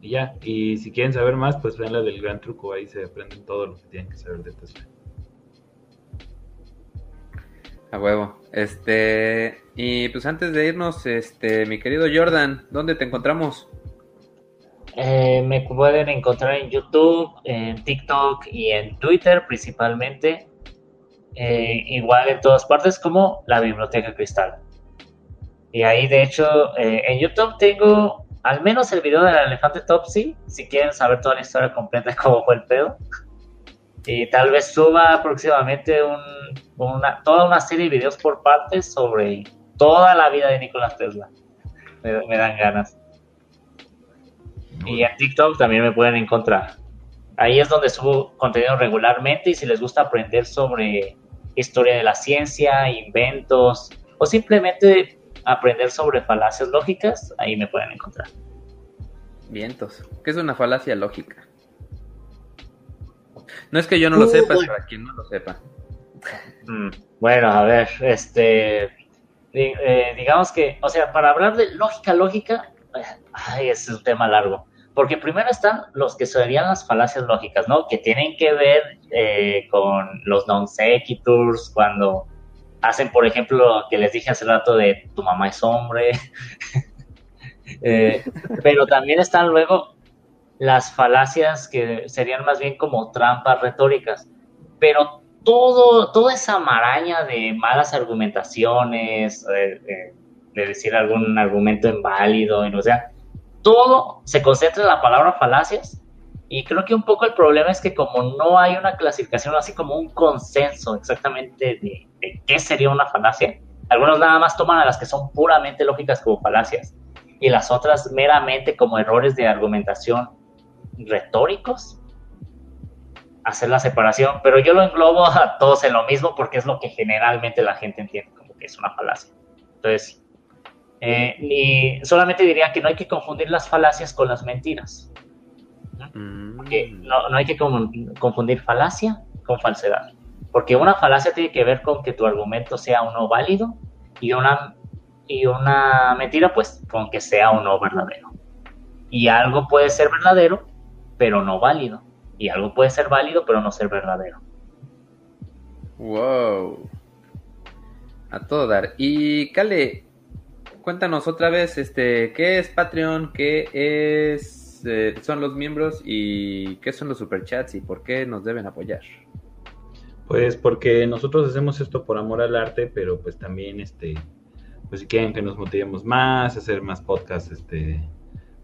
y ya. Y si quieren saber más, pues vean la del gran truco, ahí se aprenden todo lo que tienen que saber de Tesla. A huevo. Este, y pues antes de irnos, este, mi querido Jordan, ¿dónde te encontramos? Eh, me pueden encontrar en YouTube, en TikTok y en Twitter principalmente. Eh, igual en todas partes como la Biblioteca Cristal. Y ahí de hecho eh, en YouTube tengo al menos el video del elefante Topsy, si quieren saber toda la historia completa de cómo fue el pedo. Y tal vez suba próximamente un, una, toda una serie de videos por partes sobre toda la vida de Nicolás Tesla. Me, me dan ganas. Y en TikTok también me pueden encontrar. Ahí es donde subo contenido regularmente y si les gusta aprender sobre historia de la ciencia, inventos o simplemente aprender sobre falacias lógicas, ahí me pueden encontrar. Vientos. ¿Qué es una falacia lógica? No es que yo no lo sepa, es para quien no lo sepa. Mm, bueno, a ver, este, eh, digamos que, o sea, para hablar de lógica, lógica, ay, es un tema largo. Porque primero están los que serían las falacias lógicas, ¿no? Que tienen que ver eh, con los non sequiturs, cuando hacen, por ejemplo, lo que les dije hace rato de tu mamá es hombre. Eh, pero también están luego las falacias que serían más bien como trampas retóricas. Pero todo, toda esa maraña de malas argumentaciones, de, de decir algún argumento inválido, y, o sea, todo se concentra en la palabra falacias y creo que un poco el problema es que como no hay una clasificación así como un consenso exactamente de, qué sería una falacia, algunos nada más toman a las que son puramente lógicas como falacias y las otras meramente como errores de argumentación retóricos. Hacer la separación, pero yo lo englobo a todos en lo mismo porque es lo que generalmente la gente entiende como que es una falacia. Entonces, eh, y solamente diría que no hay que confundir las falacias con las mentiras. Mm. Porque no, no hay que confundir falacia con falsedad. Porque una falacia tiene que ver con que tu argumento sea o no válido y una, y una mentira pues con que sea o no verdadero. Y algo puede ser verdadero, pero no válido. Y algo puede ser válido, pero no ser verdadero. Wow. A todo dar. Y Cale, cuéntanos otra vez, este, ¿qué es Patreon? ¿Qué es, eh, son los miembros y qué son los superchats y por qué nos deben apoyar? Pues porque nosotros hacemos esto por amor al arte, pero pues también, este, pues si quieren que nos motivemos más, hacer más podcasts, este,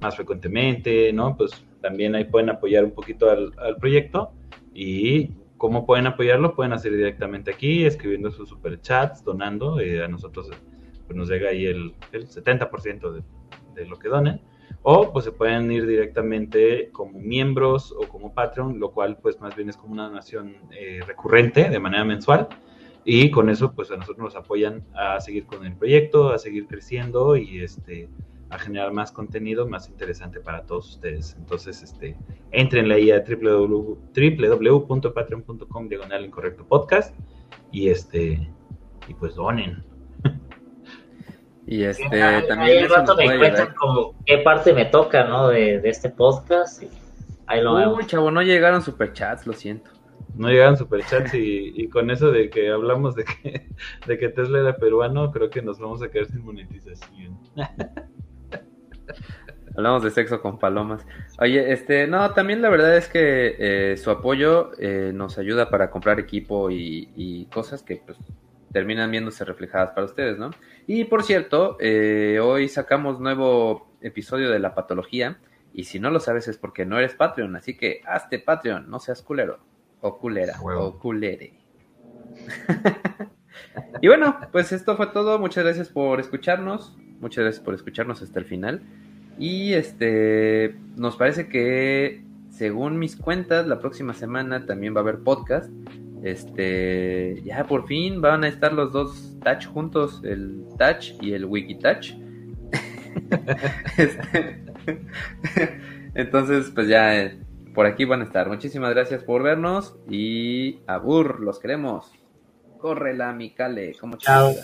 más frecuentemente, ¿no? Pues también ahí pueden apoyar un poquito al, proyecto y cómo pueden apoyarlo, pueden hacer directamente aquí, escribiendo sus superchats, donando, eh, a nosotros pues nos llega ahí el, el 70% de, de, lo que donen. O pues se pueden ir directamente como miembros o como Patreon, lo cual pues más bien es como una donación eh, recurrente de manera mensual. Y con eso pues a nosotros nos apoyan a seguir con el proyecto, a seguir creciendo y este a generar más contenido más interesante para todos ustedes. Entonces, este, entrenle ahí a www.patreon.com diagonal incorrecto podcast y este y pues donen. Y este también ahí rato me cuentan como qué parte me toca, ¿no? De, de este podcast. ahí lo Uy, chavo, no llegaron superchats, lo siento. No llegaron superchats y, y con eso de que hablamos de que, de que Tesla era peruano, creo que nos vamos a quedar sin monetización. Hablamos de sexo con palomas. Oye, este, no, también la verdad es que eh, su apoyo eh, nos ayuda para comprar equipo y, y, cosas que pues terminan viéndose reflejadas para ustedes, ¿no? Y por cierto, eh, hoy sacamos nuevo episodio de la patología y si no lo sabes es porque no eres Patreon, así que hazte Patreon, no seas culero o culera o culere. y bueno, pues esto fue todo. Muchas gracias por escucharnos. Muchas gracias por escucharnos hasta el final. Y este, nos parece que, según mis cuentas, la próxima semana también va a haber podcast. Este, ya por fin van a estar los dos Touch juntos, el Touch y el Wikitouch. este, entonces, pues ya eh, por aquí van a estar. Muchísimas gracias por vernos y abur, los queremos. Corre la Micale, como Chao.